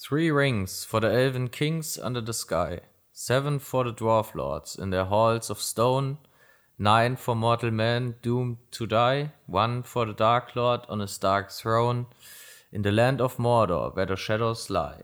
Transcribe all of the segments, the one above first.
Three rings for the elven kings under the sky, seven for the dwarf lords in their halls of stone, nine for mortal men doomed to die, one for the dark lord on his dark throne, in the land of Mordor where the shadows lie.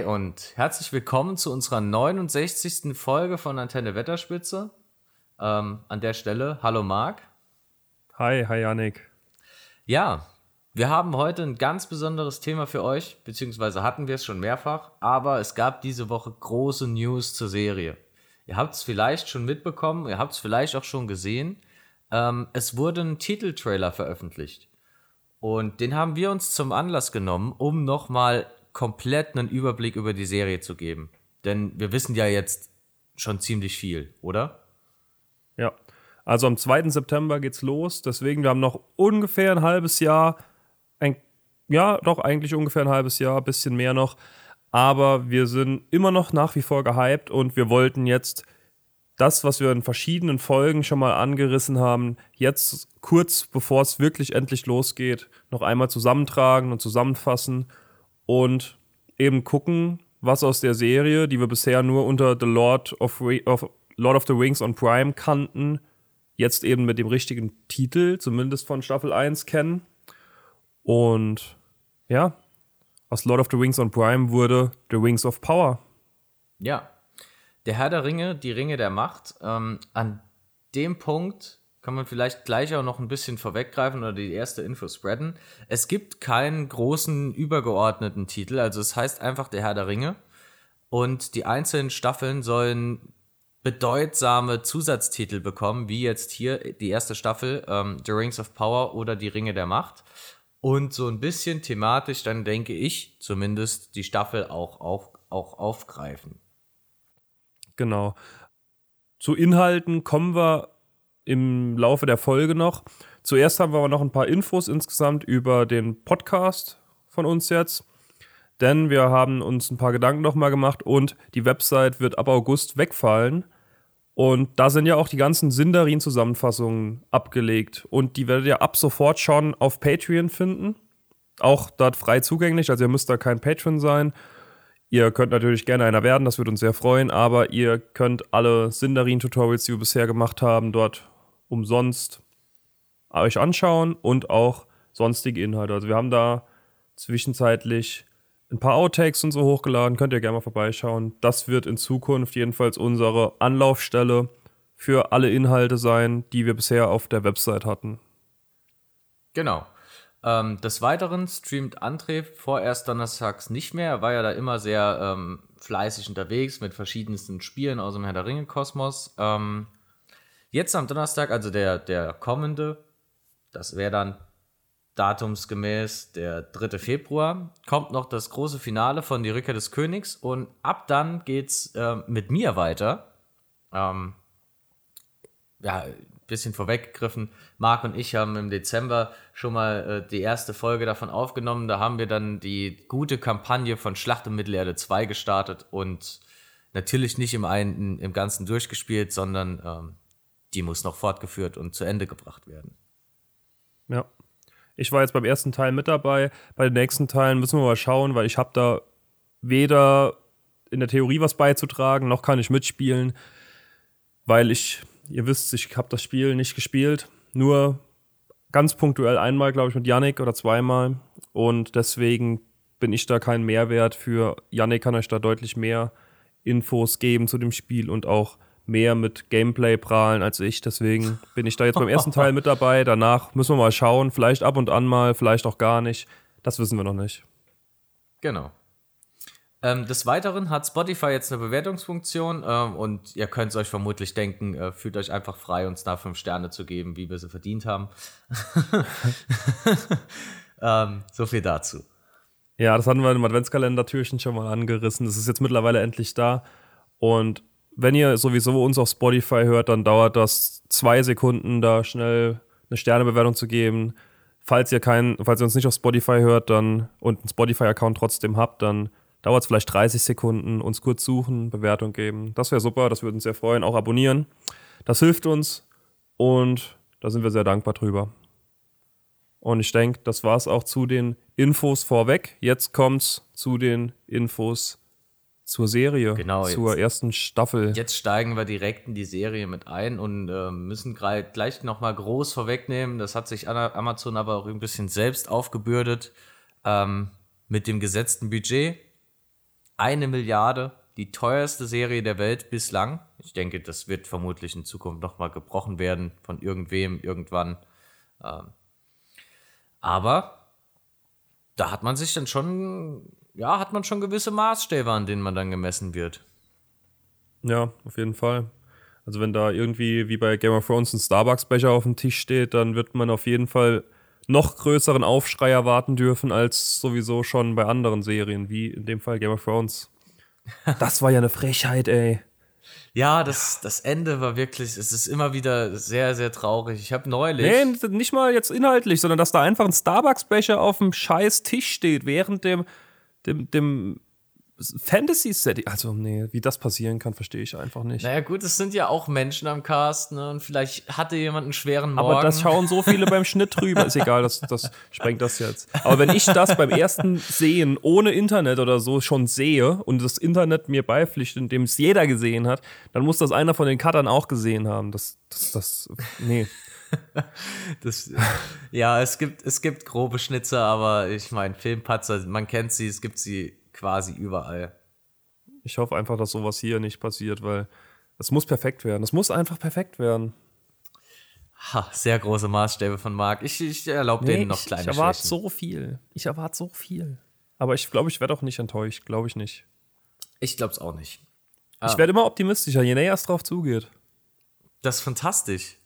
Hi und herzlich willkommen zu unserer 69. Folge von Antenne Wetterspitze. Ähm, an der Stelle, hallo Marc. Hi, hi Yannick. Ja, wir haben heute ein ganz besonderes Thema für euch, beziehungsweise hatten wir es schon mehrfach, aber es gab diese Woche große News zur Serie. Ihr habt es vielleicht schon mitbekommen, ihr habt es vielleicht auch schon gesehen. Ähm, es wurde ein Titeltrailer veröffentlicht. Und den haben wir uns zum Anlass genommen, um nochmal komplett einen Überblick über die Serie zu geben. Denn wir wissen ja jetzt schon ziemlich viel, oder? Ja. Also am 2. September geht's los, deswegen wir haben noch ungefähr ein halbes Jahr, ein, ja, doch eigentlich ungefähr ein halbes Jahr, ein bisschen mehr noch. Aber wir sind immer noch nach wie vor gehypt und wir wollten jetzt das, was wir in verschiedenen Folgen schon mal angerissen haben, jetzt kurz bevor es wirklich endlich losgeht, noch einmal zusammentragen und zusammenfassen und eben gucken, was aus der Serie, die wir bisher nur unter The Lord of, of, Lord of the Rings on Prime kannten, jetzt eben mit dem richtigen Titel, zumindest von Staffel 1, kennen. Und ja, aus Lord of the Rings on Prime wurde The Rings of Power. Ja, der Herr der Ringe, die Ringe der Macht. Ähm, an dem Punkt kann man vielleicht gleich auch noch ein bisschen vorweggreifen oder die erste Info spreaden. Es gibt keinen großen übergeordneten Titel, also es heißt einfach der Herr der Ringe. Und die einzelnen Staffeln sollen bedeutsame Zusatztitel bekommen, wie jetzt hier die erste Staffel, ähm, The Rings of Power oder die Ringe der Macht. Und so ein bisschen thematisch, dann denke ich zumindest, die Staffel auch, auch, auch aufgreifen. Genau. Zu Inhalten kommen wir im Laufe der Folge noch. Zuerst haben wir aber noch ein paar Infos insgesamt über den Podcast von uns jetzt. Denn wir haben uns ein paar Gedanken nochmal gemacht und die Website wird ab August wegfallen. Und da sind ja auch die ganzen Sindarin-Zusammenfassungen abgelegt. Und die werdet ihr ab sofort schon auf Patreon finden. Auch dort frei zugänglich, also ihr müsst da kein Patreon sein. Ihr könnt natürlich gerne einer werden, das würde uns sehr freuen, aber ihr könnt alle Sindarin-Tutorials, die wir bisher gemacht haben, dort umsonst euch anschauen und auch sonstige Inhalte. Also wir haben da zwischenzeitlich ein paar Outtakes und so hochgeladen, könnt ihr gerne mal vorbeischauen. Das wird in Zukunft jedenfalls unsere Anlaufstelle für alle Inhalte sein, die wir bisher auf der Website hatten. Genau. Ähm, des Weiteren streamt André vorerst donnerstags nicht mehr. Er war ja da immer sehr ähm, fleißig unterwegs mit verschiedensten Spielen aus dem Herr der Ringe-Kosmos. Ähm, Jetzt am Donnerstag, also der, der kommende, das wäre dann datumsgemäß der 3. Februar, kommt noch das große Finale von Die Rückkehr des Königs und ab dann geht's äh, mit mir weiter. Ähm, ja, bisschen vorweggegriffen. Marc und ich haben im Dezember schon mal äh, die erste Folge davon aufgenommen. Da haben wir dann die gute Kampagne von Schlacht um Mittelerde 2 gestartet und natürlich nicht im, einen, im Ganzen durchgespielt, sondern ähm, die muss noch fortgeführt und zu Ende gebracht werden. Ja. Ich war jetzt beim ersten Teil mit dabei. Bei den nächsten Teilen müssen wir mal schauen, weil ich habe da weder in der Theorie was beizutragen, noch kann ich mitspielen, weil ich, ihr wisst, ich habe das Spiel nicht gespielt, nur ganz punktuell einmal, glaube ich, mit Yannick oder zweimal und deswegen bin ich da kein Mehrwert für. Yannick kann euch da deutlich mehr Infos geben zu dem Spiel und auch mehr mit Gameplay prahlen als ich. Deswegen bin ich da jetzt beim ersten Teil mit dabei. Danach müssen wir mal schauen. Vielleicht ab und an mal, vielleicht auch gar nicht. Das wissen wir noch nicht. Genau. Ähm, des Weiteren hat Spotify jetzt eine Bewertungsfunktion ähm, und ihr könnt es euch vermutlich denken, äh, fühlt euch einfach frei, uns da fünf Sterne zu geben, wie wir sie verdient haben. Ähm, so viel dazu. Ja, das hatten wir im Adventskalender-Türchen schon mal angerissen. Das ist jetzt mittlerweile endlich da. Und wenn ihr sowieso uns auf Spotify hört, dann dauert das zwei Sekunden, da schnell eine Sternebewertung zu geben. Falls ihr kein, falls ihr uns nicht auf Spotify hört, dann und einen Spotify-Account trotzdem habt, dann dauert es vielleicht 30 Sekunden, uns kurz suchen, Bewertung geben. Das wäre super, das würde uns sehr freuen. Auch abonnieren. Das hilft uns und da sind wir sehr dankbar drüber. Und ich denke, das war es auch zu den Infos vorweg. Jetzt kommt's zu den Infos zur Serie, Genau, zur jetzt- ersten Staffel. Jetzt steigen wir direkt in die Serie mit ein und äh, müssen gleich nochmal groß vorwegnehmen. Das hat sich Amazon aber auch ein bisschen selbst aufgebürdet. Ähm, mit dem gesetzten Budget. Eine Milliarde, die teuerste Serie der Welt bislang. Ich denke, das wird vermutlich in Zukunft nochmal gebrochen werden von irgendwem, irgendwann. Ähm, aber da hat man sich dann schon, ja, hat man schon gewisse Maßstäbe, an denen man dann gemessen wird. Ja, auf jeden Fall. Also wenn da irgendwie wie bei Game of Thrones ein Starbucks-Becher auf dem Tisch steht, dann wird man auf jeden Fall noch größeren Aufschrei erwarten dürfen als sowieso schon bei anderen Serien, wie in dem Fall Game of Thrones. Das war ja eine Frechheit, ey. Ja, das, das Ende war wirklich, es ist immer wieder sehr, sehr traurig. Ich habe neulich. Nee, nicht mal jetzt inhaltlich, sondern dass da einfach ein Starbucks-Becher auf dem scheiß Tisch steht, während dem, dem, dem Fantasy-Setting. Also, nee, wie das passieren kann, verstehe ich einfach nicht. Naja, gut, es sind ja auch Menschen am Cast, ne? Und vielleicht hatte jemand einen schweren Morgen. Aber das schauen so viele beim Schnitt drüber. Ist egal, das, das sprengt das jetzt. Aber wenn ich das beim ersten Sehen ohne Internet oder so schon sehe und das Internet mir beipflichtet, indem es jeder gesehen hat, dann muss das einer von den Cuttern auch gesehen haben. Das, das, das, nee. Das, ja, es gibt, es gibt grobe Schnitzer, aber ich meine, Filmpatzer, man kennt sie, es gibt sie quasi überall. Ich hoffe einfach, dass sowas hier nicht passiert, weil es muss perfekt werden. Es muss einfach perfekt werden. Ha, sehr große Maßstäbe von Marc. Ich, ich erlaube denen noch ich, kleine ich erwarte so viel. Ich erwarte so viel. Aber ich glaube, ich werde auch nicht enttäuscht. Glaube ich nicht. Ich glaube es auch nicht. Ich werde immer optimistischer, je näher es drauf zugeht. Das ist fantastisch.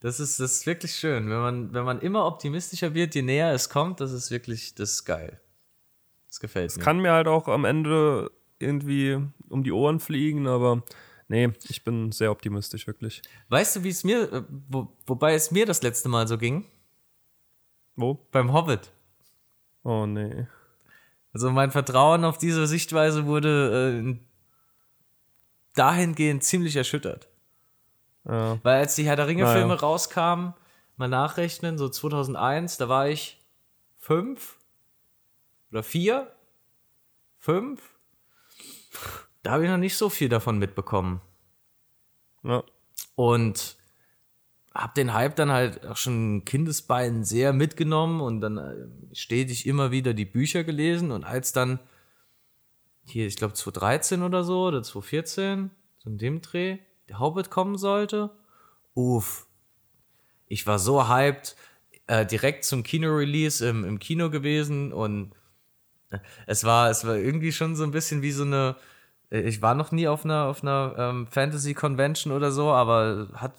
Das ist, das ist wirklich schön. Wenn man, wenn man immer optimistischer wird, je näher es kommt, das ist wirklich, das ist geil. Das gefällt mir. Kann mir halt auch am Ende irgendwie um die Ohren fliegen, aber nee, ich bin sehr optimistisch, wirklich. Weißt du, wie es mir, äh, wo, wobei es mir das letzte Mal so ging? Wo? Beim Hobbit. Oh nee. Also mein Vertrauen auf diese Sichtweise wurde äh, dahingehend ziemlich erschüttert. Ja. Weil als die Herr der Ringe-Filme Naja. rauskamen, mal nachrechnen, so 2001, da war ich fünf oder vier, fünf. Da habe ich noch nicht so viel davon mitbekommen. ja. Und habe den Hype dann halt auch schon Kindesbeinen sehr mitgenommen und dann äh, stetig immer wieder die Bücher gelesen und als dann hier, ich glaube 2013 oder so oder 2014, so in dem Dreh, der Hobbit kommen sollte, uff, ich war so hyped, äh, direkt zum Kino-Release im, im Kino gewesen und äh, es war, es war irgendwie schon so ein bisschen wie so eine, äh, ich war noch nie auf einer, auf einer ähm, Fantasy-Convention oder so, aber hat,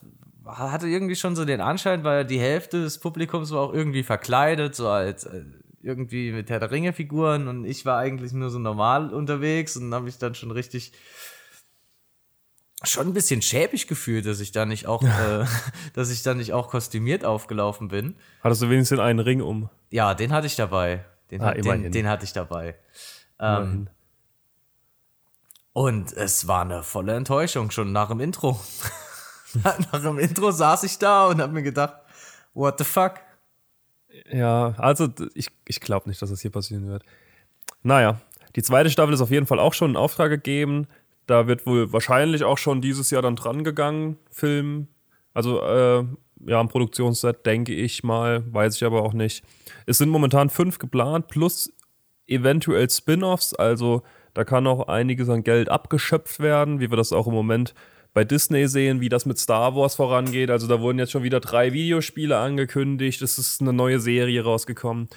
hatte irgendwie schon so den Anschein, weil die Hälfte des Publikums war auch irgendwie verkleidet, so als äh, irgendwie mit Herr der Ringe-Figuren und ich war eigentlich nur so normal unterwegs und habe ich dann schon richtig schon ein bisschen schäbig gefühlt, dass ich da nicht auch, äh, dass ich da nicht auch kostümiert aufgelaufen bin. Hattest du wenigstens einen Ring um? Ja, den hatte ich dabei. Den, Ah, den, den hatte ich dabei. Ähm, und es war eine volle Enttäuschung schon nach dem Intro. nach dem Intro saß ich da und habe mir gedacht, what the fuck? Ja, also ich, ich glaube nicht, dass das hier passieren wird. Naja, die zweite Staffel ist auf jeden Fall auch schon in Auftrag gegeben. Da wird wohl wahrscheinlich auch schon dieses Jahr dann dran gegangen, Film. Also, äh, ja, am Produktionsset denke ich mal, weiß ich aber auch nicht. Es sind momentan fünf geplant, plus eventuell Spin-offs. Also, da kann auch einiges an Geld abgeschöpft werden, wie wir das auch im Moment bei Disney sehen, wie das mit Star Wars vorangeht. Also, da wurden jetzt schon wieder drei Videospiele angekündigt. Es ist eine neue Serie rausgekommen.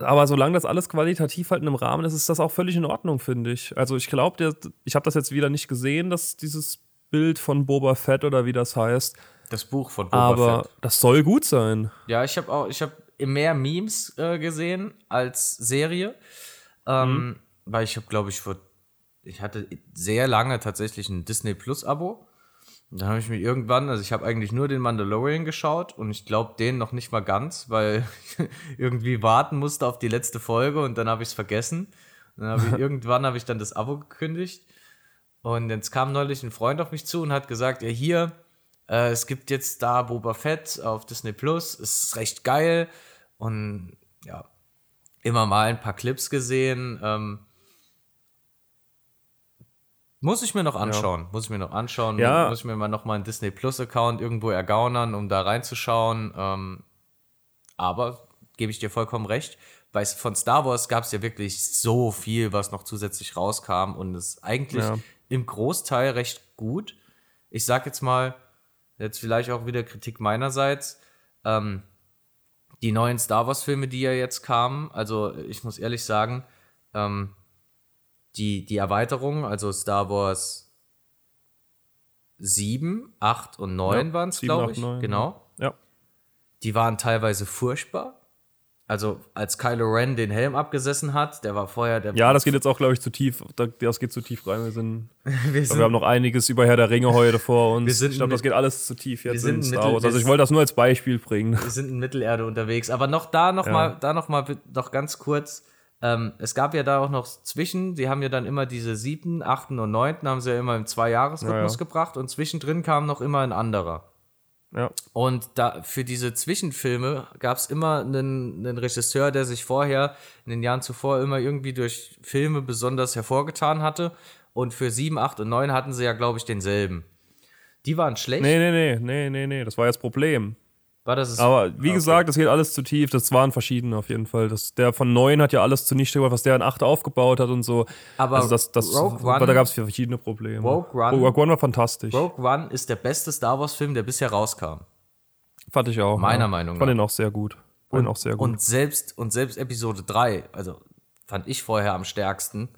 Aber solange das alles qualitativ halt in einem Rahmen ist, ist das auch völlig in Ordnung, finde ich. Also ich glaube, ich habe das jetzt wieder nicht gesehen, dass dieses Bild von Boba Fett oder wie das heißt. Das Buch von Boba Aber Fett. das soll gut sein. Ja, ich habe auch, ich habe mehr Memes äh, gesehen als Serie. Ähm, mhm. Weil ich habe, glaube ich, vor, ich hatte sehr lange tatsächlich ein Disney Plus Abo. Und dann habe ich mir irgendwann, also ich habe eigentlich nur den Mandalorian geschaut und ich glaube den noch nicht mal ganz, weil ich irgendwie warten musste auf die letzte Folge und dann habe ich es vergessen. Und dann hab ich, irgendwann habe ich dann das Abo gekündigt. Und jetzt kam neulich ein Freund auf mich zu und hat gesagt, ja hier, äh, es gibt jetzt da Boba Fett auf Disney Plus, ist recht geil. Und ja, immer mal ein paar Clips gesehen. Ähm, muss ich mir noch anschauen. Ja. Muss ich mir noch anschauen. Ja. Muss ich mir mal noch mal einen Disney Plus Account irgendwo ergaunern, um da reinzuschauen. Ähm, aber gebe ich dir vollkommen recht. Bei, von Star Wars gab es ja wirklich so viel, was noch zusätzlich rauskam und es eigentlich ja. im Großteil recht gut. Ich sag jetzt mal, jetzt vielleicht auch wieder Kritik meinerseits. Ähm, die neuen Star Wars-Filme, die ja jetzt kamen, also ich muss ehrlich sagen, ähm, die, die Erweiterung, also Star Wars 7, 8 und 9 ja, waren es, glaube ich. 9, genau. Ja. Die waren teilweise furchtbar. Also als Kylo Ren den Helm abgesessen hat, der war vorher der. Ja, das geht jetzt auch, glaube ich, zu tief. Das geht zu tief rein. Wir sind. wir, sind, wir haben noch einiges über Herr der Ringe heute vor uns. Ich glaube, das geht alles zu tief jetzt in Star Wars. Also ich wollte das nur als Beispiel bringen. Wir sind in Mittelerde unterwegs. Aber noch da noch ja. mal, da noch mal noch ganz kurz. Ähm, es gab ja da auch noch zwischen, die haben ja dann immer diese siebten, achten und neunten, haben sie ja immer im Zwei-Jahres-Rhythmus ja, ja. gebracht und zwischendrin kam noch immer ein anderer. Ja. Und da für diese Zwischenfilme gab es immer einen, einen, Regisseur, der sich vorher in den Jahren zuvor immer irgendwie durch Filme besonders hervorgetan hatte. Und für 7, 8 und 9 hatten sie ja, glaube ich, denselben. Die waren schlecht. Nee, nee, nee, nee, nee, nee, das war ja das Problem. War das Aber wie okay. gesagt, das geht alles zu tief. Das waren verschiedene auf jeden Fall. Das, der von 9 hat ja alles zunichte gemacht, was der in 8 aufgebaut hat und so. Aber also das, das, Rogue One, da gab es verschiedene Probleme. Rogue One, Rogue One war fantastisch. Rogue One ist der beste Star Wars-Film, der bisher rauskam. Fand ich auch. Meiner ja. Meinung nach. Fand ihn auch sehr gut. Fand und, auch sehr gut. Und selbst, und selbst Episode 3, also fand ich vorher am stärksten,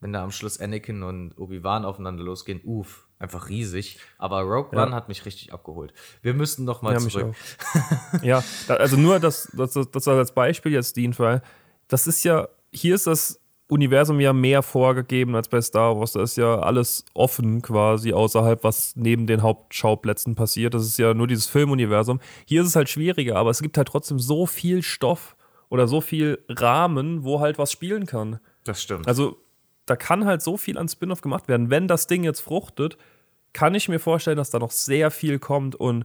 wenn da am Schluss Anakin und Obi-Wan aufeinander losgehen. Uff einfach riesig. Aber Rogue One hat mich richtig abgeholt. Wir müssten noch mal ja, zurück. ja, also nur, dass das, das als Beispiel jetzt dient, weil das ist ja, hier ist das Universum ja mehr vorgegeben als bei Star Wars. Da ist ja alles offen quasi außerhalb, was neben den Hauptschauplätzen passiert. Das ist ja nur dieses Filmuniversum. Hier ist es halt schwieriger, aber es gibt halt trotzdem so viel Stoff oder so viel Rahmen, wo halt was spielen kann. Das stimmt. Also da kann halt so viel an Spin-off gemacht werden. Wenn das Ding jetzt fruchtet, kann ich mir vorstellen, dass da noch sehr viel kommt und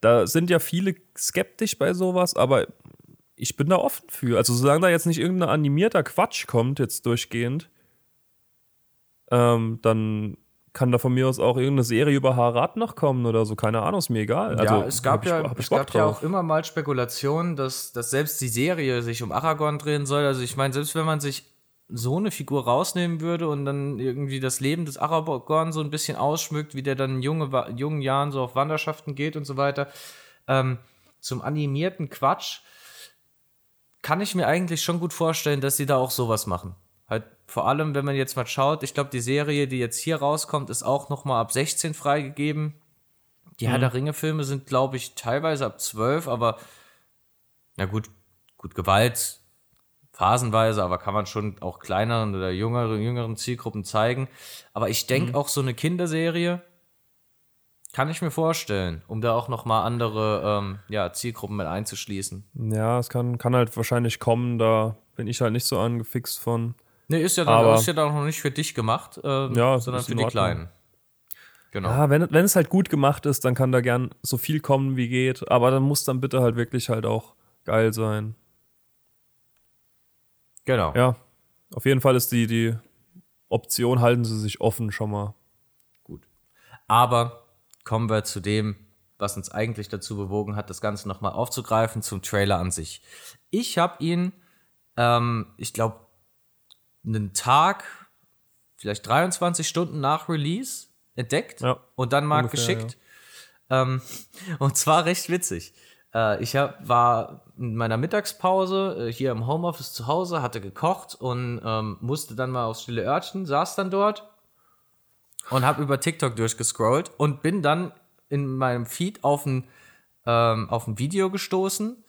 da sind ja viele skeptisch bei sowas, aber ich bin da offen für. Also solange da jetzt nicht irgendein animierter Quatsch kommt, jetzt durchgehend, ähm, dann kann da von mir aus auch irgendeine Serie über Harad noch kommen oder so, keine Ahnung, ist mir egal. Also, ja, es gab, ja, es gab ja auch immer mal Spekulationen, dass, dass selbst die Serie sich um Aragorn drehen soll. Also ich meine, selbst wenn man sich so eine Figur rausnehmen würde und dann irgendwie das Leben des Aragorn so ein bisschen ausschmückt, wie der dann in junge, jungen Jahren so auf Wanderschaften geht und so weiter, ähm, zum animierten Quatsch, kann ich mir eigentlich schon gut vorstellen, dass sie da auch sowas machen. Halt vor allem, wenn man jetzt mal schaut, ich glaube, die Serie, die jetzt hier rauskommt, ist auch noch mal ab 16 freigegeben. Die mhm. Herr der Ringe-Filme sind, glaube ich, teilweise ab 12, aber na gut, gut, Gewalt phasenweise, aber kann man schon auch kleineren oder jüngeren, jüngeren Zielgruppen zeigen. Aber ich denke mhm. auch so eine Kinderserie kann ich mir vorstellen, um da auch noch mal andere ähm, ja, Zielgruppen mit einzuschließen. Ja, es kann, kann halt wahrscheinlich kommen, da bin ich halt nicht so angefixt von. Nee, ist ja dann, aber, ist ja dann noch nicht für dich gemacht, ähm, ja, sondern für die Kleinen. Genau. Ja, wenn, wenn es halt gut gemacht ist, dann kann da gern so viel kommen, wie geht. Aber dann muss dann bitte halt wirklich halt auch geil sein. Genau. Ja, auf jeden Fall ist die, die Option, halten sie sich offen schon mal. Gut. Aber kommen wir zu dem, was uns eigentlich dazu bewogen hat, das Ganze nochmal aufzugreifen, zum Trailer an sich. Ich habe ihn, ähm, ich glaube, einen Tag, vielleicht 23 Stunden nach Release entdeckt ja, und dann mal ungefähr, geschickt. Ja. Ähm, und zwar recht witzig. Äh, ich hab, war in meiner Mittagspause äh, hier im Homeoffice zu Hause, hatte gekocht und ähm, musste dann mal aufs stille Örtchen, saß dann dort und habe über TikTok durchgescrollt und bin dann in meinem Feed auf ein, ähm, auf ein Video gestoßen.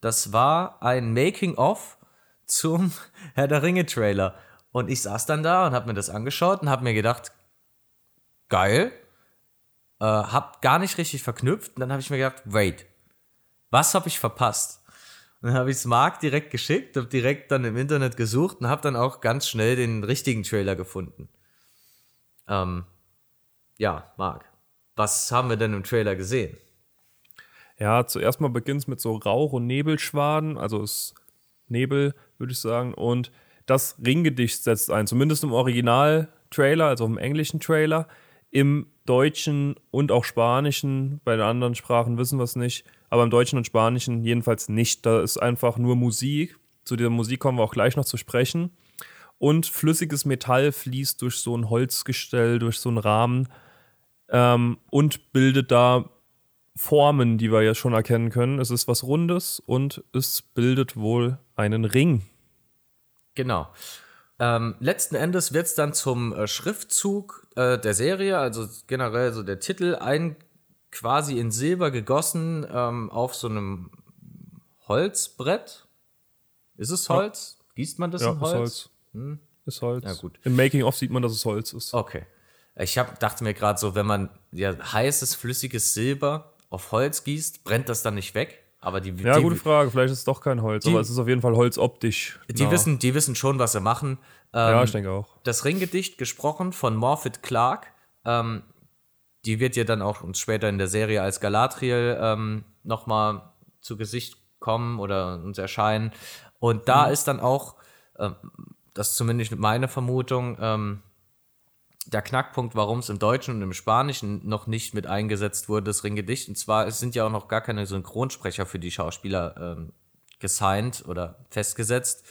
Das war ein Making-of zum Herr der Ringe-Trailer. Und ich saß dann da und habe mir das angeschaut und habe mir gedacht, geil. Äh, hab gar nicht richtig verknüpft. Und dann habe ich mir gedacht, wait, was habe ich verpasst? Und dann habe ich es Marc direkt geschickt, habe direkt dann im Internet gesucht und habe dann auch ganz schnell den richtigen Trailer gefunden. Ähm, ja, Marc, was haben wir denn im Trailer gesehen? Ja, zuerst mal beginnt es mit so Rauch- und Nebelschwaden, also es Nebel, würde ich sagen. Und das Ringgedicht setzt ein, zumindest im Original-Trailer, also im englischen Trailer. Im Deutschen und auch Spanischen, bei den anderen Sprachen wissen wir es nicht, aber im Deutschen und Spanischen jedenfalls nicht. Da ist einfach nur Musik. Zu dieser Musik kommen wir auch gleich noch zu sprechen. Und flüssiges Metall fließt durch so ein Holzgestell, durch so einen Rahmen ähm, und bildet da Formen, die wir ja schon erkennen können. Es ist was Rundes und es bildet wohl einen Ring. Genau. Ähm, letzten Endes wird es dann zum äh, Schriftzug äh, der Serie, also generell so der Titel, ein quasi in Silber gegossen ähm, auf so einem Holzbrett. Ist es Holz? Ja. Gießt man das ja, in Holz? Ist Holz. Hm? Ist Holz. Ja, gut. Im Making-of sieht man, dass es Holz ist. Okay. Ich hab, dachte mir gerade so, wenn man ja, heißes, flüssiges Silber auf Holz gießt, brennt das dann nicht weg? Aber die, ja, die, gute Frage. Vielleicht ist es doch kein Holz, die, aber es ist auf jeden Fall Holz optisch. Die, genau. wissen, die wissen schon, was sie machen. Ähm, ja, ich denke auch. Das Ringgedicht, gesprochen von Morphet Clark, ähm, die wird ja dann auch uns später in der Serie als Galadriel ähm, nochmal zu Gesicht kommen oder uns erscheinen. Und da mhm. ist dann auch, ähm, das ist zumindest meine Vermutung, ähm, der Knackpunkt, warum es im Deutschen und im Spanischen noch nicht mit eingesetzt wurde, das Ringgedicht. Und zwar, es sind ja auch noch gar keine Synchronsprecher für die Schauspieler ähm, gesigned oder festgesetzt.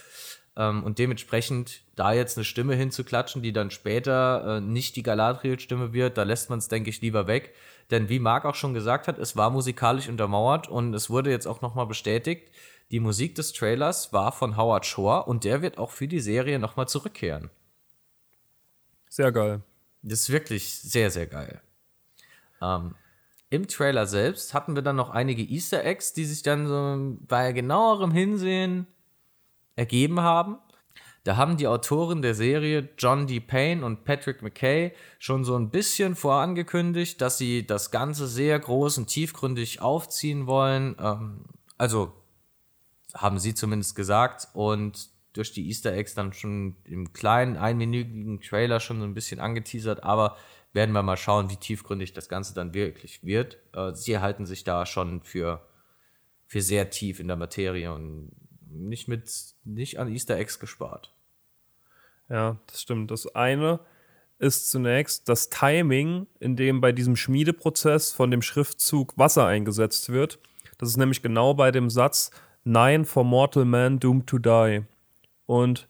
Ähm, und dementsprechend da jetzt eine Stimme hinzuklatschen, die dann später äh, nicht die Galadriel-Stimme wird, da lässt man es, denke ich, lieber weg. Denn wie Marc auch schon gesagt hat, es war musikalisch untermauert und es wurde jetzt auch nochmal bestätigt, die Musik des Trailers war von Howard Shore und der wird auch für die Serie nochmal zurückkehren. Sehr geil. Das ist wirklich sehr, sehr geil. Ähm, Im Trailer selbst hatten wir dann noch einige Easter Eggs, die sich dann so bei genauerem Hinsehen ergeben haben. Da haben die Autoren der Serie John D. Payne und Patrick McKay schon so ein bisschen vorangekündigt, dass sie das Ganze sehr groß und tiefgründig aufziehen wollen. Ähm, also haben sie zumindest gesagt. Und durch die Easter Eggs dann schon im kleinen, einminütigen Trailer schon so ein bisschen angeteasert, aber werden wir mal schauen, wie tiefgründig das Ganze dann wirklich wird. Äh, sie halten sich da schon für, für sehr tief in der Materie und nicht mit, nicht an Easter Eggs gespart. Ja, das stimmt. Das eine ist zunächst das Timing, in dem bei diesem Schmiedeprozess von dem Schriftzug Wasser eingesetzt wird. Das ist nämlich genau bei dem Satz Nine for mortal man doomed to die. Und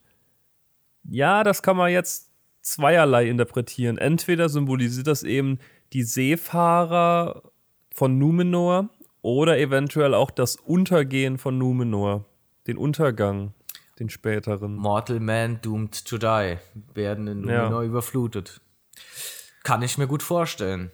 ja, das kann man jetzt zweierlei interpretieren. Entweder symbolisiert das eben die Seefahrer von Numenor oder eventuell auch das Untergehen von Numenor, den Untergang, den späteren. Mortal Man doomed to die werden in Numenor ja. überflutet. Kann ich mir gut vorstellen.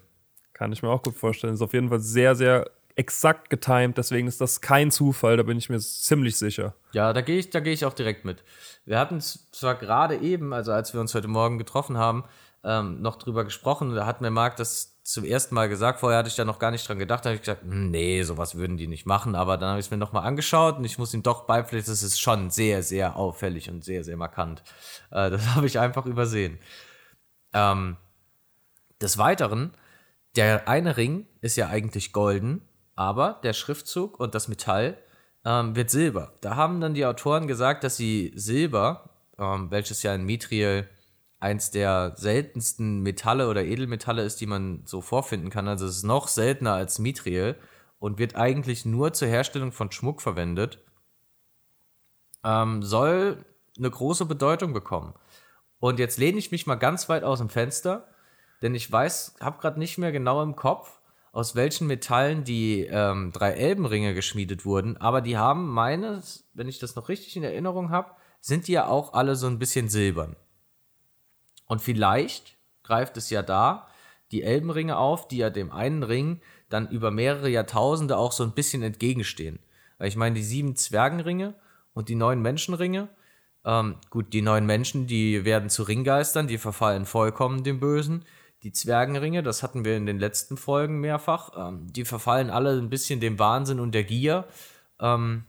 Kann ich mir auch gut vorstellen. Ist auf jeden Fall sehr, sehr exakt getimed, deswegen ist das kein Zufall, da bin ich mir ziemlich sicher. Ja, da gehe ich, geh ich auch direkt mit. Wir hatten zwar gerade eben, also als wir uns heute Morgen getroffen haben, ähm, noch drüber gesprochen, da hat mir Marc das zum ersten Mal gesagt, vorher hatte ich da noch gar nicht dran gedacht, da habe ich gesagt, hm, nee, sowas würden die nicht machen, aber dann habe ich es mir nochmal angeschaut und ich muss ihm doch beipflichten, das ist schon sehr, sehr auffällig und sehr, sehr markant. Äh, das habe ich einfach übersehen. Ähm, des Weiteren, der eine Ring ist ja eigentlich golden aber der Schriftzug und das Metall ähm, wird Silber. Da haben dann die Autoren gesagt, dass sie Silber, ähm, welches ja in Mithril eins der seltensten Metalle oder Edelmetalle ist, die man so vorfinden kann, also es ist noch seltener als Mithril und wird eigentlich nur zur Herstellung von Schmuck verwendet, ähm, soll eine große Bedeutung bekommen. Und jetzt lehne ich mich mal ganz weit aus dem Fenster, denn ich weiß, habe gerade nicht mehr genau im Kopf, aus welchen Metallen die ähm, drei Elbenringe geschmiedet wurden, aber die haben meines, wenn ich das noch richtig in Erinnerung habe, sind die ja auch alle so ein bisschen silbern. Und vielleicht greift es ja da die Elbenringe auf, die ja dem einen Ring dann über mehrere Jahrtausende auch so ein bisschen entgegenstehen. Weil ich meine, die sieben Zwergenringe und die neun Menschenringe, ähm, gut, die neun Menschen, die werden zu Ringgeistern, die verfallen vollkommen dem Bösen. Die Zwergenringe, das hatten wir in den letzten Folgen mehrfach, ähm, die verfallen alle ein bisschen dem Wahnsinn und der Gier. Ähm,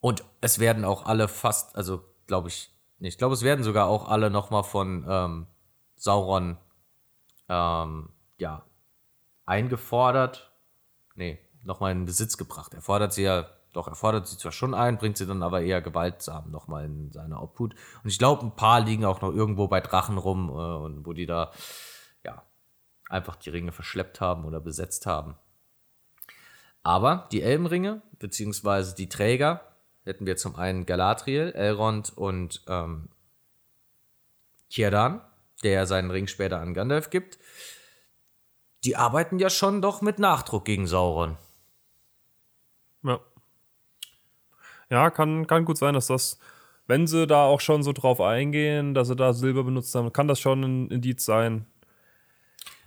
und es werden auch alle fast, also glaube ich, ich glaube, es werden sogar auch alle nochmal von ähm, Sauron ähm, ja, eingefordert. Nee, nochmal in Besitz gebracht. Er fordert sie ja, doch, er fordert sie zwar schon ein, bringt sie dann aber eher gewaltsam nochmal in seine Obhut. Und ich glaube, ein paar liegen auch noch irgendwo bei Drachen rum, äh, und wo die da, ja, einfach die Ringe verschleppt haben oder besetzt haben. Aber die Elbenringe, beziehungsweise die Träger, hätten wir zum einen Galadriel, Elrond und ähm, Kierdan, der seinen Ring später an Gandalf gibt. Die arbeiten ja schon doch mit Nachdruck gegen Sauron. Ja. Ja, kann, kann gut sein, dass das, wenn sie da auch schon so drauf eingehen, dass sie da Silber benutzt haben, kann das schon ein Indiz sein.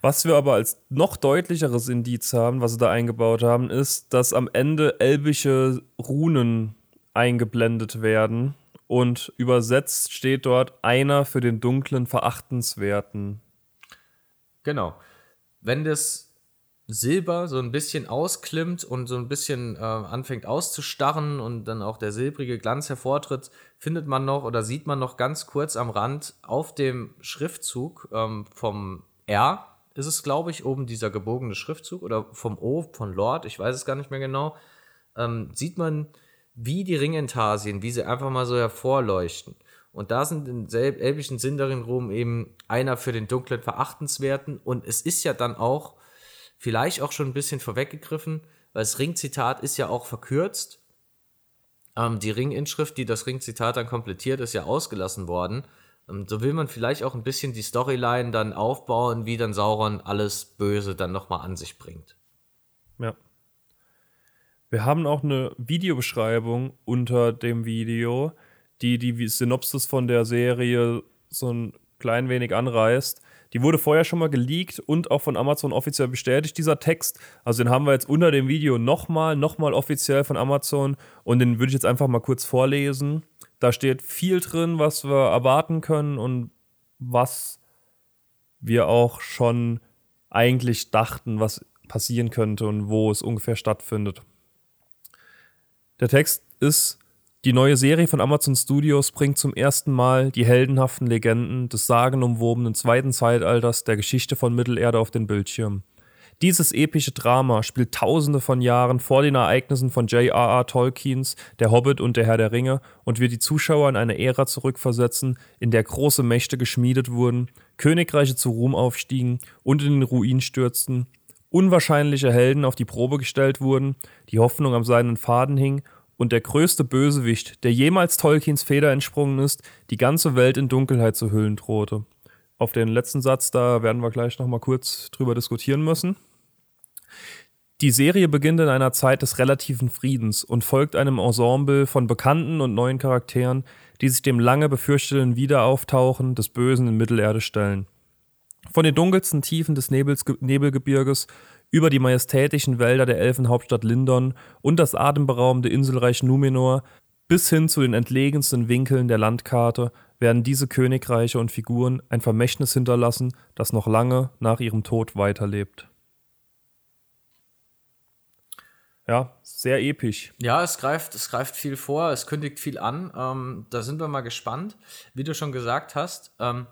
Was wir aber als noch deutlicheres Indiz haben, was sie da eingebaut haben, ist, dass am Ende elbische Runen eingeblendet werden und übersetzt steht dort einer für den dunklen Verachtenswerten. Genau. Wenn das Silber so ein bisschen ausklimmt und so ein bisschen äh, anfängt auszustarren und dann auch der silbrige Glanz hervortritt, findet man noch oder sieht man noch ganz kurz am Rand auf dem Schriftzug ähm, vom R, ist es, glaube ich, oben dieser gebogene Schriftzug oder vom O, von Lord, ich weiß es gar nicht mehr genau, ähm, sieht man wie die Ringintarsien, wie sie einfach mal so hervorleuchten. Und da sind im elbischen Sindarin-Rom eben einer für den dunklen Verachtenswerten. Und es ist ja dann auch, vielleicht auch schon ein bisschen vorweggegriffen, weil das Ringzitat ist ja auch verkürzt. Ähm, die Ringinschrift, die das Ringzitat dann komplettiert, ist ja ausgelassen worden. Ähm, so will man vielleicht auch ein bisschen die Storyline dann aufbauen, wie dann Sauron alles Böse dann nochmal an sich bringt. Ja. Wir haben auch eine Videobeschreibung unter dem Video, die die Synopsis von der Serie so ein klein wenig anreißt. Die wurde vorher schon mal geleakt und auch von Amazon offiziell bestätigt, dieser Text. Also den haben wir jetzt unter dem Video nochmal, nochmal offiziell von Amazon und den würde ich jetzt einfach mal kurz vorlesen. Da steht viel drin, was wir erwarten können und was wir auch schon eigentlich dachten, was passieren könnte und wo es ungefähr stattfindet. Der Text ist, die neue Serie von Amazon Studios bringt zum ersten Mal die heldenhaften Legenden des sagenumwobenen zweiten Zeitalters der Geschichte von Mittelerde auf den Bildschirm. Dieses epische Drama spielt tausende von Jahren vor den Ereignissen von J.R.R. Tolkiens Der Hobbit und der Herr der Ringe und wird die Zuschauer in eine Ära zurückversetzen, in der große Mächte geschmiedet wurden, Königreiche zu Ruhm aufstiegen und in den Ruin stürzten unwahrscheinliche Helden auf die Probe gestellt wurden, die Hoffnung am seinen Faden hing und der größte Bösewicht, der jemals Tolkiens Feder entsprungen ist, die ganze Welt in Dunkelheit zu hüllen drohte. Auf den letzten Satz, da werden wir gleich nochmal kurz drüber diskutieren müssen. Die Serie beginnt in einer Zeit des relativen Friedens und folgt einem Ensemble von bekannten und neuen Charakteren, die sich dem lange befürchteten Wiederauftauchen des Bösen in Mittelerde stellen. Von den dunkelsten Tiefen des Nebels, Nebelgebirges über die majestätischen Wälder der Elfenhauptstadt Lindon und das atemberaubende Inselreich Numenor bis hin zu den entlegensten Winkeln der Landkarte werden diese Königreiche und Figuren ein Vermächtnis hinterlassen, das noch lange nach ihrem Tod weiterlebt. Ja, sehr episch. Ja, es greift, es greift viel vor, es kündigt viel an. Ähm, da sind wir mal gespannt. Wie du schon gesagt hast, ähm,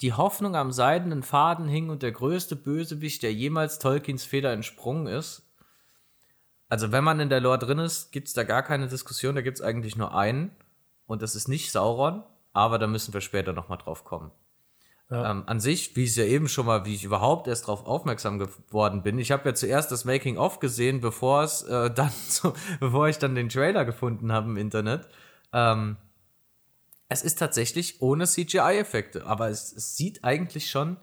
die Hoffnung am seidenen Faden hing und der größte Bösewicht, der jemals Tolkiens Feder entsprungen ist. Also, wenn man in der Lore drin ist, gibt es da gar keine Diskussion, da gibt es eigentlich nur einen. Und das ist nicht Sauron, aber da müssen wir später nochmal drauf kommen. Ja. Ähm, an sich, wie ich es ja eben schon mal, wie ich überhaupt erst darauf aufmerksam geworden bin. Ich habe ja zuerst das Making-of gesehen, bevor es äh, dann, so, bevor ich dann den Trailer gefunden habe im Internet. Ähm, es ist tatsächlich ohne CGI-Effekte, aber es, es, sieht eigentlich schon.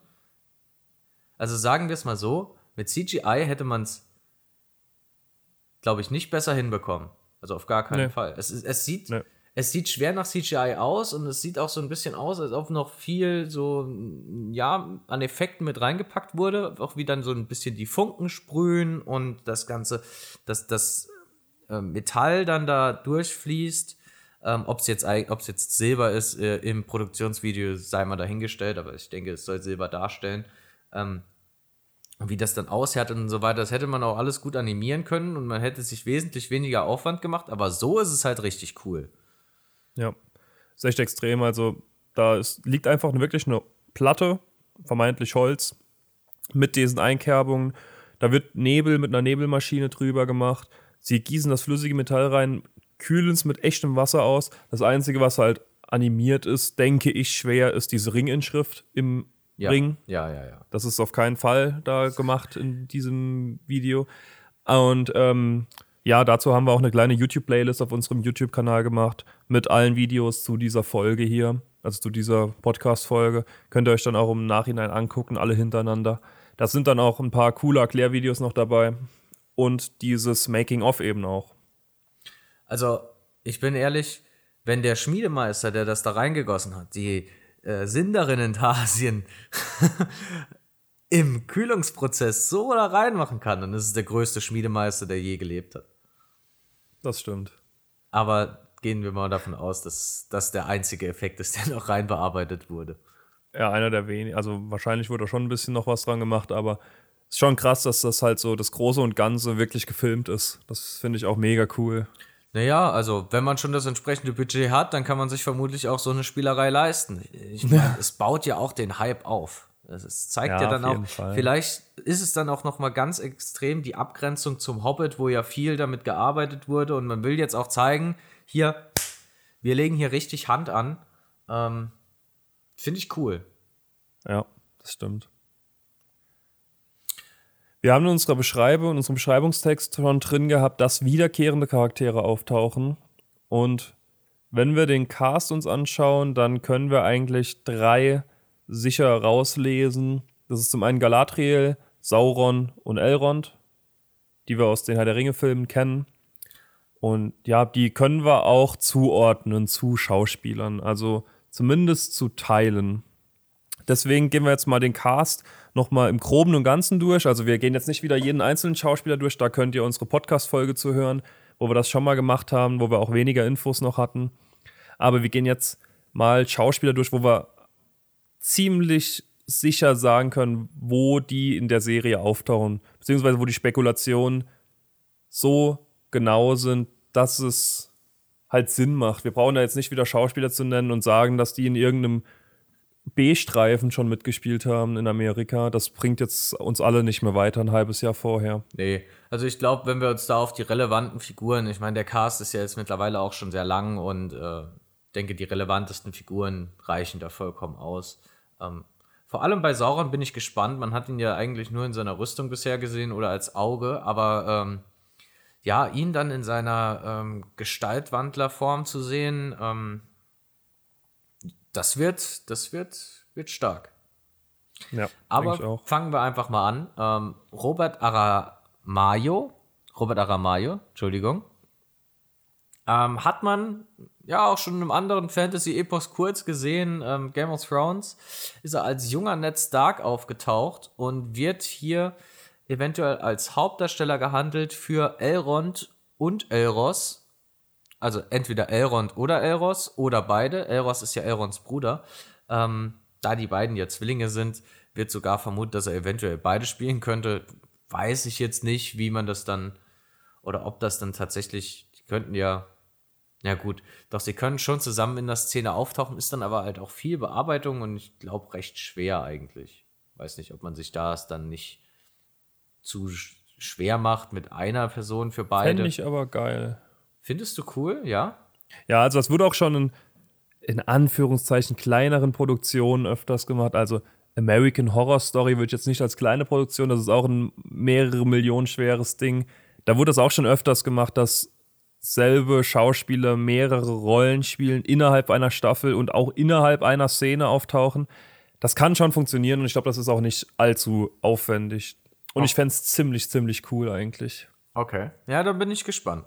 Also sagen wir es mal so: mit CGI hätte man es, glaube ich, nicht besser hinbekommen. Also auf gar keinen nee. Fall. Es, es, sieht, nee. es sieht schwer nach CGI aus und es sieht auch so ein bisschen aus, als ob noch viel so, ja, an Effekten mit reingepackt wurde. Auch wie dann so ein bisschen die Funken sprühen und das Ganze, dass das äh, Metall dann da durchfließt. Ähm, ob es jetzt, jetzt Silber ist äh, im Produktionsvideo, sei mal dahingestellt, aber ich denke, es soll Silber darstellen. Ähm, wie das dann aushärtet und so weiter, das hätte man auch alles gut animieren können und man hätte sich wesentlich weniger Aufwand gemacht, aber so ist es halt richtig cool. Ja, ist echt extrem. Also da ist, liegt einfach wirklich eine Platte, vermeintlich Holz, mit diesen Einkerbungen. Da wird Nebel mit einer Nebelmaschine drüber gemacht. Sie gießen das flüssige Metall rein, kühlen es mit echtem Wasser aus. Das Einzige, was halt animiert ist, denke ich schwer, ist diese Ringinschrift im ja. Ring. Ja, ja, ja. Das ist auf keinen Fall da gemacht in diesem Video. Und ähm, ja, dazu haben wir auch eine kleine YouTube-Playlist auf unserem YouTube-Kanal gemacht mit allen Videos zu dieser Folge hier, also zu dieser Podcast-Folge. Könnt ihr euch dann auch im Nachhinein angucken, alle hintereinander. Da sind dann auch ein paar coole Erklärvideos noch dabei und dieses Making-of eben auch. Also, ich bin ehrlich, wenn der Schmiedemeister, der das da reingegossen hat, die äh, Sinderinnen-Tasien im Kühlungsprozess so da reinmachen kann, dann ist es der größte Schmiedemeister, der je gelebt hat. Das stimmt. Aber gehen wir mal davon aus, dass das der einzige Effekt ist, der noch rein bearbeitet wurde. Ja, einer der wenigen. Also wahrscheinlich wurde schon ein bisschen noch was dran gemacht, aber es ist schon krass, dass das halt so das Große und Ganze wirklich gefilmt ist. Das finde ich auch mega cool. Naja, also wenn man schon das entsprechende Budget hat, dann kann man sich vermutlich auch so eine Spielerei leisten. Ich meine, es baut ja auch den Hype auf. Es zeigt ja, ja dann auch, Fall. vielleicht ist es dann auch noch mal ganz extrem die Abgrenzung zum Hobbit, wo ja viel damit gearbeitet wurde und man will jetzt auch zeigen, hier, wir legen hier richtig Hand an. Ähm, Finde ich cool. Ja, das stimmt. Wir haben in unserer Beschreibung, in unserem Beschreibungstext schon drin gehabt, dass wiederkehrende Charaktere auftauchen. Und wenn wir den Cast uns anschauen, dann können wir eigentlich drei sicher rauslesen. Das ist zum einen Galadriel, Sauron und Elrond, die wir aus den Herr der Ringe-Filmen kennen. Und ja, die können wir auch zuordnen zu Schauspielern, also zumindest zu Teilen. Deswegen gehen wir jetzt mal den Cast nochmal im Groben und Ganzen durch. Also wir gehen jetzt nicht wieder jeden einzelnen Schauspieler durch, da könnt ihr unsere Podcast-Folge zu hören, wo wir das schon mal gemacht haben, wo wir auch weniger Infos noch hatten. Aber wir gehen jetzt mal Schauspieler durch, wo wir ziemlich sicher sagen können, wo die in der Serie auftauchen, beziehungsweise wo die Spekulationen so genau sind, dass es halt Sinn macht. Wir brauchen da jetzt nicht wieder Schauspieler zu nennen und sagen, dass die in irgendeinem B-Streifen schon mitgespielt haben in Amerika. Das bringt jetzt uns alle nicht mehr weiter, ein halbes Jahr vorher. Nee, also ich glaube, wenn wir uns da auf die relevanten Figuren, ich meine, der Cast ist ja jetzt mittlerweile auch schon sehr lang und äh, denke, die relevantesten Figuren reichen da vollkommen aus. Ähm, vor allem bei Sauron bin ich gespannt. Man hat ihn ja eigentlich nur in seiner Rüstung bisher gesehen oder als Auge, aber ähm, ja, ihn dann in seiner ähm, Gestaltwandlerform zu sehen, ähm, das wird, das wird, wird stark. Ja, aber fangen wir einfach mal an. Ähm, Robert Aramayo, Robert Aramayo, Entschuldigung, ähm, hat man ja auch schon in einem anderen Fantasy-Epos kurz gesehen, ähm, Game of Thrones, ist er als junger Ned Stark aufgetaucht und wird hier eventuell als Hauptdarsteller gehandelt für Elrond und Elros. Also entweder Elrond oder Elros oder beide. Elros ist ja Elronds Bruder. Ähm, da die beiden ja Zwillinge sind, wird sogar vermutet, dass er eventuell beide spielen könnte. Weiß ich jetzt nicht, wie man das dann oder ob das dann tatsächlich, die könnten ja ja, gut. Doch sie können schon zusammen in der Szene auftauchen, ist dann aber halt auch viel Bearbeitung und ich glaube recht schwer eigentlich. Weiß nicht, ob man sich das dann nicht zu schwer macht mit einer Person für beide. Finde ich aber geil. Findest du cool, ja? Ja, also das wurde auch schon in, in Anführungszeichen kleineren Produktionen öfters gemacht. Also American Horror Story wird jetzt nicht als kleine Produktion, das ist auch ein mehrere Millionen schweres Ding. Da wurde das auch schon öfters gemacht, dass selbe Schauspieler mehrere Rollen spielen innerhalb einer Staffel und auch innerhalb einer Szene auftauchen. Das kann schon funktionieren und ich glaube, das ist auch nicht allzu aufwendig. Und oh. ich fände es ziemlich, ziemlich cool eigentlich. Okay. Ja, da bin ich gespannt.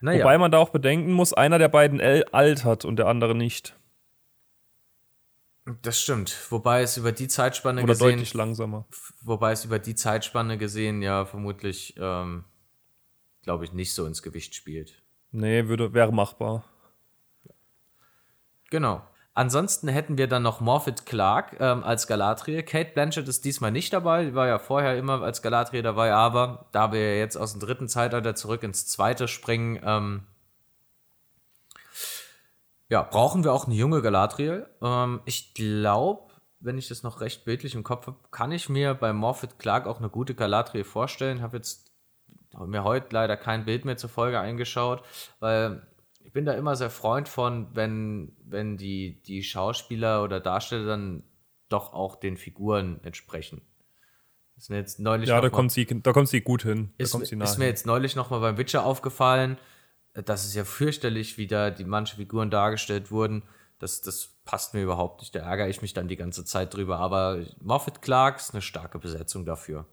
Naja. Wobei man da auch bedenken muss, einer der beiden L alt hat und der andere nicht. Das stimmt. Wobei es über die Zeitspanne Oder gesehen, deutlich langsamer. wobei es über die Zeitspanne gesehen ja vermutlich, ähm, glaube ich, nicht so ins Gewicht spielt. Nee, würde, wäre machbar. Genau. Ansonsten hätten wir dann noch Morphet Clark ähm, als Galadriel. Kate Blanchett ist diesmal nicht dabei, die war ja vorher immer als Galadriel dabei, aber da wir jetzt aus dem dritten Zeitalter zurück ins zweite springen, ähm, ja, brauchen wir auch eine junge Galadriel. Ähm, ich glaube, wenn ich das noch recht bildlich im Kopf habe, kann ich mir bei Morphet Clark auch eine gute Galadriel vorstellen. Habe jetzt mir heute leider kein Bild mehr zur Folge eingeschaut, weil ich bin da immer sehr Freund von, wenn, wenn die, die Schauspieler oder Darsteller dann doch auch den Figuren entsprechen. Ist mir jetzt neulich Ja, da mal- kommt, sie, da kommt sie gut hin. Da ist, kommt sie nah ist mir hin. jetzt neulich noch mal beim Witcher aufgefallen. Das ist ja fürchterlich, wie da die manche Figuren dargestellt wurden. Das, das passt mir überhaupt nicht. Da ärgere ich mich dann die ganze Zeit drüber. Aber Moffat Clark ist eine starke Besetzung dafür.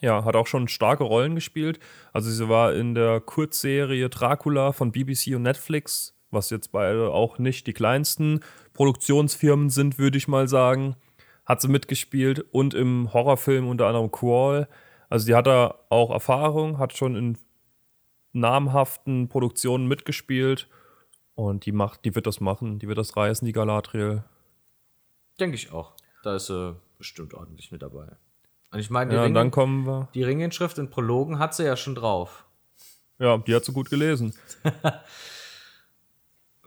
Ja, hat auch schon starke Rollen gespielt. Also sie war in der Kurzserie Dracula von BBC und Netflix, was jetzt beide auch nicht die kleinsten Produktionsfirmen sind, würde ich mal sagen. Hat sie mitgespielt und im Horrorfilm unter anderem Crawl. Also die hat da auch Erfahrung, hat schon in namhaften Produktionen mitgespielt und die macht, die wird das machen, die wird das reißen, die Galadriel. Denke ich auch. Da ist sie bestimmt ordentlich mit dabei. Und ich meine, die, Ja, die Ringinschrift in Prologen hat sie ja schon drauf. Ja, die hat sie gut gelesen.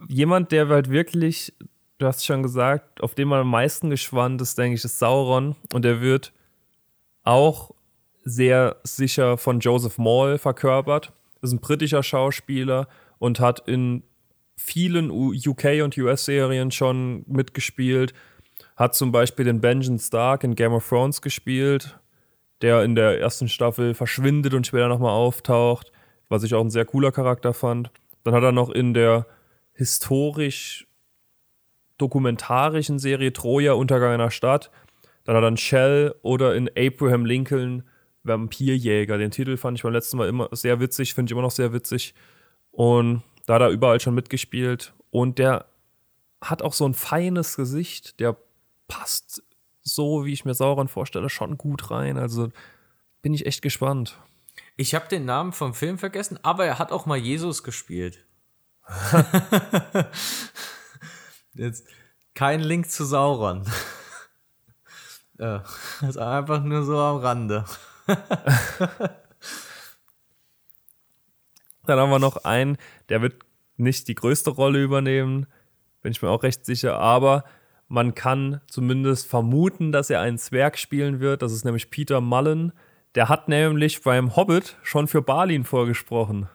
Jemand, der halt wirklich, du hast schon gesagt, auf den man am meisten gespannt ist, denke ich, ist Sauron. Und der wird auch sehr sicher von Joseph Maul verkörpert. Ist ein britischer Schauspieler und hat in vielen UK- und US-Serien schon mitgespielt. Hat zum Beispiel den Benjamin Stark in Game of Thrones gespielt, der in der ersten Staffel verschwindet und später nochmal auftaucht, was ich auch ein sehr cooler Charakter fand. Dann hat er noch in der historisch dokumentarischen Serie Troja Untergang einer Stadt. Dann hat er in Shell oder in Abraham Lincoln Vampirjäger. Den Titel fand ich beim letzten Mal immer sehr witzig, finde ich immer noch sehr witzig. Und da hat er überall schon mitgespielt. Und der hat auch so ein feines Gesicht. Der passt so, wie ich mir Sauron vorstelle, schon gut rein. Also bin ich echt gespannt. Ich habe den Namen vom Film vergessen, aber er hat auch mal Jesus gespielt. Jetzt kein Link zu Sauron. ja, das ist einfach nur so am Rande. Dann haben wir noch einen, der wird nicht die größte Rolle übernehmen, bin ich mir auch recht sicher, aber man kann zumindest vermuten, dass er einen Zwerg spielen wird. Das ist nämlich Peter Mullen. Der hat nämlich beim Hobbit schon für Balin vorgesprochen.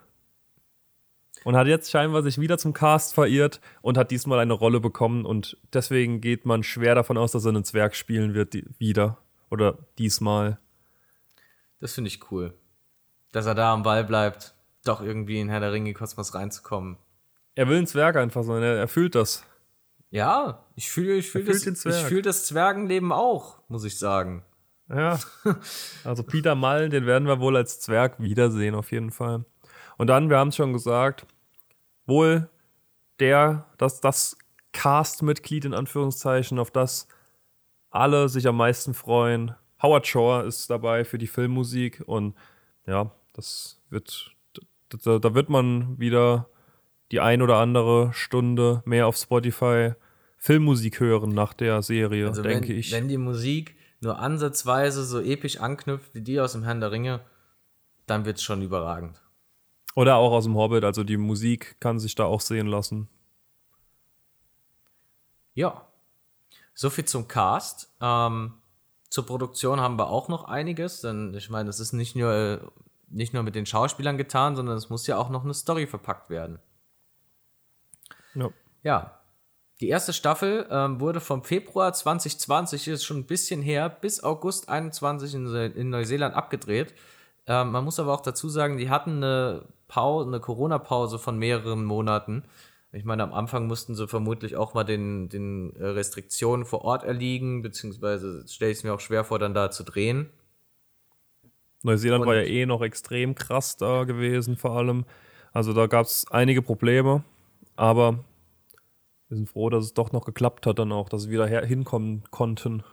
Und hat jetzt scheinbar sich wieder zum Cast verirrt und hat diesmal eine Rolle bekommen. Und deswegen geht man schwer davon aus, dass er einen Zwerg spielen wird die, wieder. Oder diesmal. Das finde ich cool. Dass er da am Ball bleibt, doch irgendwie in Herr der Ringe-Kosmos reinzukommen. Er will ein Zwerg einfach sein. Er, er fühlt das. Ja, ich fühle ich fühl das, ich fühl das Zwergenleben auch, muss ich sagen. Ja. Also Peter Mullen, den werden wir wohl als Zwerg wiedersehen, auf jeden Fall. Und dann, wir haben es schon gesagt, wohl der, das, das Cast-Mitglied in Anführungszeichen, auf das alle sich am meisten freuen. Howard Shore ist dabei für die Filmmusik und ja, das wird, da, da wird man wieder die ein oder andere Stunde mehr auf Spotify Filmmusik hören nach der Serie, Also denke wenn, ich. wenn die Musik nur ansatzweise so episch anknüpft wie die aus dem Herrn der Ringe, dann wird es schon überragend. Oder auch aus dem Hobbit, also die Musik kann sich da auch sehen lassen. Ja. So viel zum Cast. Ähm, zur Produktion haben wir auch noch einiges, denn ich meine, es ist nicht nur, äh, nicht nur mit den Schauspielern getan, sondern es muss ja auch noch eine Story verpackt werden. Ja. Ja. Die erste Staffel ähm, wurde vom Februar 2020, ist schon ein bisschen her, bis August 21 in, in Neuseeland abgedreht. Ähm, man muss aber auch dazu sagen, die hatten eine, eine Corona-Pause von mehreren Monaten. Ich meine, am Anfang mussten sie vermutlich auch mal den, den äh, Restriktionen vor Ort erliegen, beziehungsweise stelle ich es mir auch schwer vor, dann da zu drehen. Neuseeland Und- war ja eh noch extrem krass da gewesen, vor allem. Also da gab es einige Probleme, aber wir sind froh, dass es doch noch geklappt hat dann auch, dass sie wieder hinkommen konnten.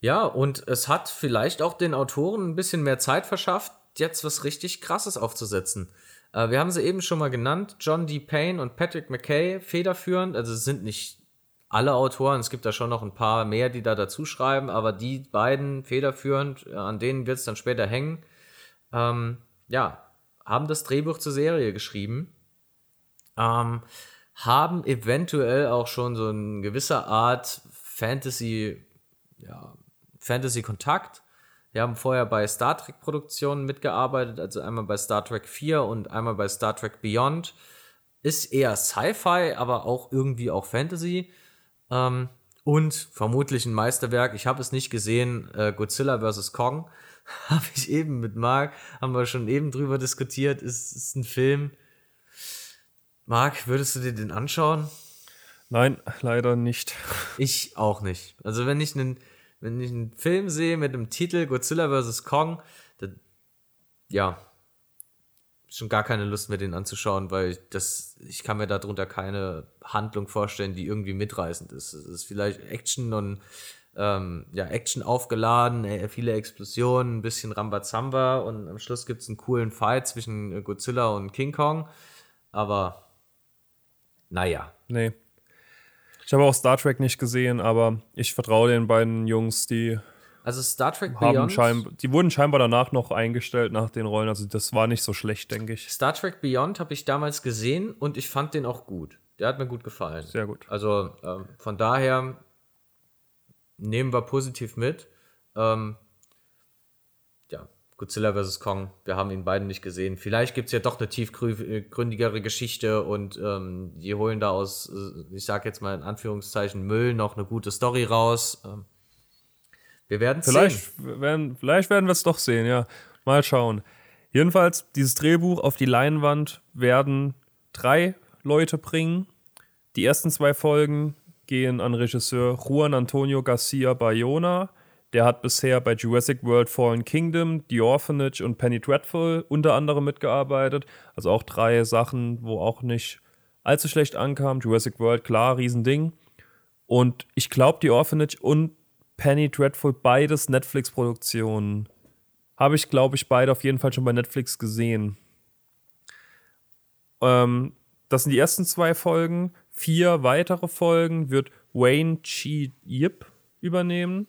Ja, und es hat vielleicht auch den Autoren ein bisschen mehr Zeit verschafft, jetzt was richtig Krasses aufzusetzen. Äh, wir haben sie eben schon mal genannt, John D. Payne und Patrick McKay federführend. Also es sind nicht alle Autoren, es gibt da schon noch ein paar mehr, die da dazu schreiben, aber die beiden federführend, äh, an denen wird es dann später hängen, ähm, ja, haben das Drehbuch zur Serie geschrieben. Ähm, haben eventuell auch schon so eine gewisse Art Fantasy, ja, Fantasy-Kontakt. Wir haben vorher bei Star Trek-Produktionen mitgearbeitet, also einmal bei Star Trek 4 und einmal bei Star Trek Beyond. Ist eher Sci-Fi, aber auch irgendwie auch Fantasy. Ähm, und vermutlich ein Meisterwerk. Ich habe es nicht gesehen, äh, Godzilla vs. Kong. habe ich eben mit Marc, haben wir schon eben drüber diskutiert. Ist, ist ein Film, Marc, würdest du dir den anschauen? Nein, leider nicht. Ich auch nicht. Also wenn ich einen, wenn ich einen Film sehe mit dem Titel Godzilla vs. Kong, dann, ja, schon gar keine Lust mehr, den anzuschauen, weil das, ich kann mir darunter keine Handlung vorstellen, die irgendwie mitreißend ist. Es ist vielleicht Action und ähm, ja, Action aufgeladen, äh, viele Explosionen, ein bisschen Rambazamba und am Schluss gibt es einen coolen Fight zwischen Godzilla und King Kong. Aber naja. Nee. Ich habe auch Star Trek nicht gesehen, aber ich vertraue den beiden Jungs, die. Also Star Trek haben Beyond. die wurden scheinbar danach noch eingestellt nach den Rollen. Also das war nicht so schlecht, denke ich. Star Trek Beyond habe ich damals gesehen und ich fand den auch gut. Der hat mir gut gefallen. Sehr gut. Also ähm, von daher nehmen wir positiv mit. Ähm, Godzilla vs. Kong. Wir haben ihn beiden nicht gesehen. Vielleicht gibt es ja doch eine tiefgründigere Geschichte und ähm, die holen da aus, äh, ich sag jetzt mal in Anführungszeichen, Müll noch eine gute Story raus. Ähm, wir werden vielleicht sehen. Werden, vielleicht werden wir es doch sehen, ja. Mal schauen. Jedenfalls, dieses Drehbuch auf die Leinwand werden drei Leute bringen. Die ersten zwei Folgen gehen an Regisseur Juan Antonio Garcia Bayona der hat bisher bei Jurassic World Fallen Kingdom, The Orphanage und Penny Dreadful unter anderem mitgearbeitet. Also auch drei Sachen, wo auch nicht allzu schlecht ankam. Jurassic World, klar, Riesending. Und ich glaube, The Orphanage und Penny Dreadful, beides Netflix-Produktionen. Habe ich, glaube ich, beide auf jeden Fall schon bei Netflix gesehen. Ähm, das sind die ersten zwei Folgen. Vier weitere Folgen wird Wayne Chi Yip übernehmen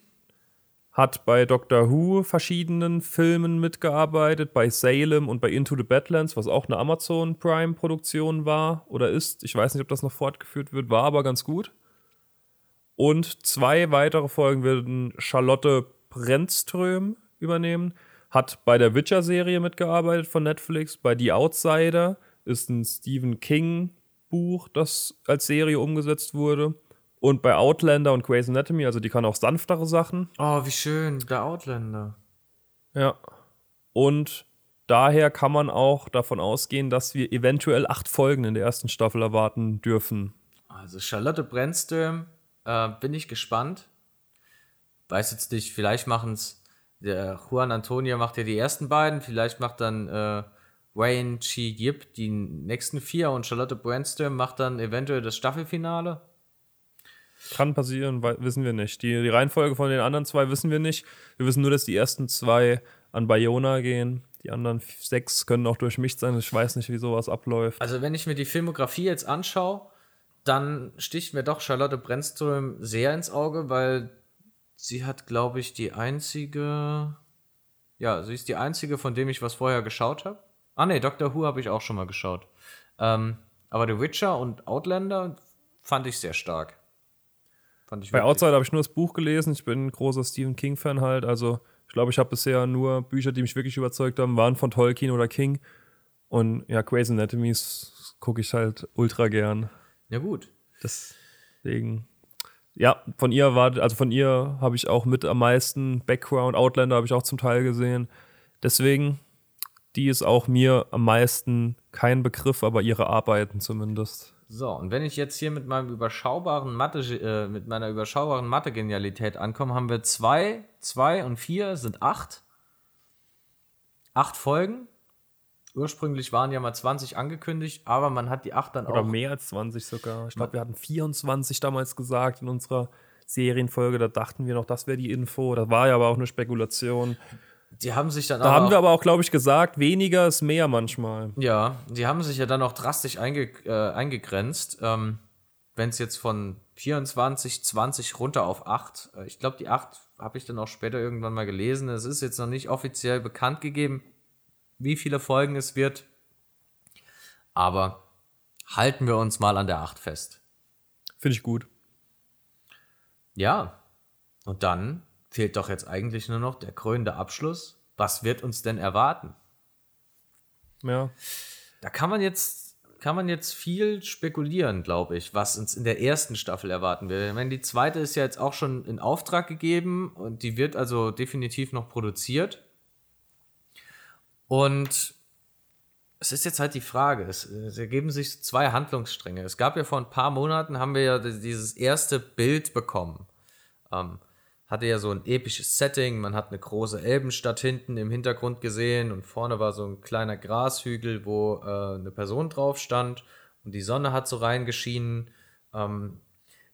hat bei Doctor Who verschiedenen Filmen mitgearbeitet, bei Salem und bei Into the Badlands, was auch eine Amazon Prime Produktion war oder ist. Ich weiß nicht, ob das noch fortgeführt wird, war aber ganz gut. Und zwei weitere Folgen werden Charlotte Brennström übernehmen. Hat bei der Witcher-Serie mitgearbeitet von Netflix. Bei The Outsider ist ein Stephen King-Buch, das als Serie umgesetzt wurde. Und bei Outlander und Grey's Anatomy, also die kann auch sanftere Sachen. Oh, wie schön, der Outlander. Ja. Und daher kann man auch davon ausgehen, dass wir eventuell acht Folgen in der ersten Staffel erwarten dürfen. Also Charlotte Brennström, äh, bin ich gespannt. Weiß jetzt nicht, vielleicht machen es, der Juan Antonio macht ja die ersten beiden, vielleicht macht dann äh, Wayne Chi Yip die nächsten vier und Charlotte Brandstone macht dann eventuell das Staffelfinale. Kann passieren, wissen wir nicht. Die, die Reihenfolge von den anderen zwei wissen wir nicht. Wir wissen nur, dass die ersten zwei an Bayona gehen. Die anderen sechs können auch durch mich sein. Ich weiß nicht, wie sowas abläuft. Also, wenn ich mir die Filmografie jetzt anschaue, dann sticht mir doch Charlotte Brennström sehr ins Auge, weil sie hat, glaube ich, die einzige. Ja, sie ist die einzige, von dem ich was vorher geschaut habe. Ah, ne, Doctor Who habe ich auch schon mal geschaut. Ähm, aber The Witcher und Outlander fand ich sehr stark. Bei Outside habe ich nur das Buch gelesen. Ich bin ein großer Stephen King-Fan halt. Also ich glaube, ich habe bisher nur Bücher, die mich wirklich überzeugt haben, waren von Tolkien oder King. Und ja, Grey's Anatomy gucke ich halt ultra gern. Ja, gut. Deswegen. Ja, von ihr war, also von ihr habe ich auch mit am meisten Background. Outlander habe ich auch zum Teil gesehen. Deswegen, die ist auch mir am meisten kein Begriff, aber ihre Arbeiten zumindest. So, und wenn ich jetzt hier mit meinem überschaubaren Mathe, äh, mit meiner überschaubaren Mathe-Genialität ankomme, haben wir zwei, zwei und vier sind acht. Acht Folgen. ursprünglich waren ja mal 20 angekündigt, aber man hat die 8 dann Oder auch. mehr als 20 sogar. Ich glaube, wir hatten 24 damals gesagt in unserer Serienfolge. Da dachten wir noch, das wäre die Info. Das war ja aber auch eine Spekulation. Die haben sich dann Da haben wir aber auch, glaube ich, gesagt, weniger ist mehr manchmal. Ja, die haben sich ja dann auch drastisch einge äh, eingegrenzt. Ähm, Wenn es jetzt von 24, 20 runter auf 8, äh, ich glaube, die 8 habe ich dann auch später irgendwann mal gelesen. Es ist jetzt noch nicht offiziell bekannt gegeben, wie viele Folgen es wird. Aber halten wir uns mal an der 8 fest. Finde ich gut. Ja, und dann fehlt doch jetzt eigentlich nur noch der krönende Abschluss. Was wird uns denn erwarten? Ja. Da kann man jetzt, kann man jetzt viel spekulieren, glaube ich, was uns in der ersten Staffel erwarten wird. Ich meine, die zweite ist ja jetzt auch schon in Auftrag gegeben und die wird also definitiv noch produziert. Und es ist jetzt halt die Frage, es, es ergeben sich zwei Handlungsstränge. Es gab ja vor ein paar Monaten, haben wir ja dieses erste Bild bekommen. Ähm, hatte ja so ein episches Setting, man hat eine große Elbenstadt hinten im Hintergrund gesehen und vorne war so ein kleiner Grashügel, wo äh, eine Person drauf stand und die Sonne hat so reingeschienen. Ähm,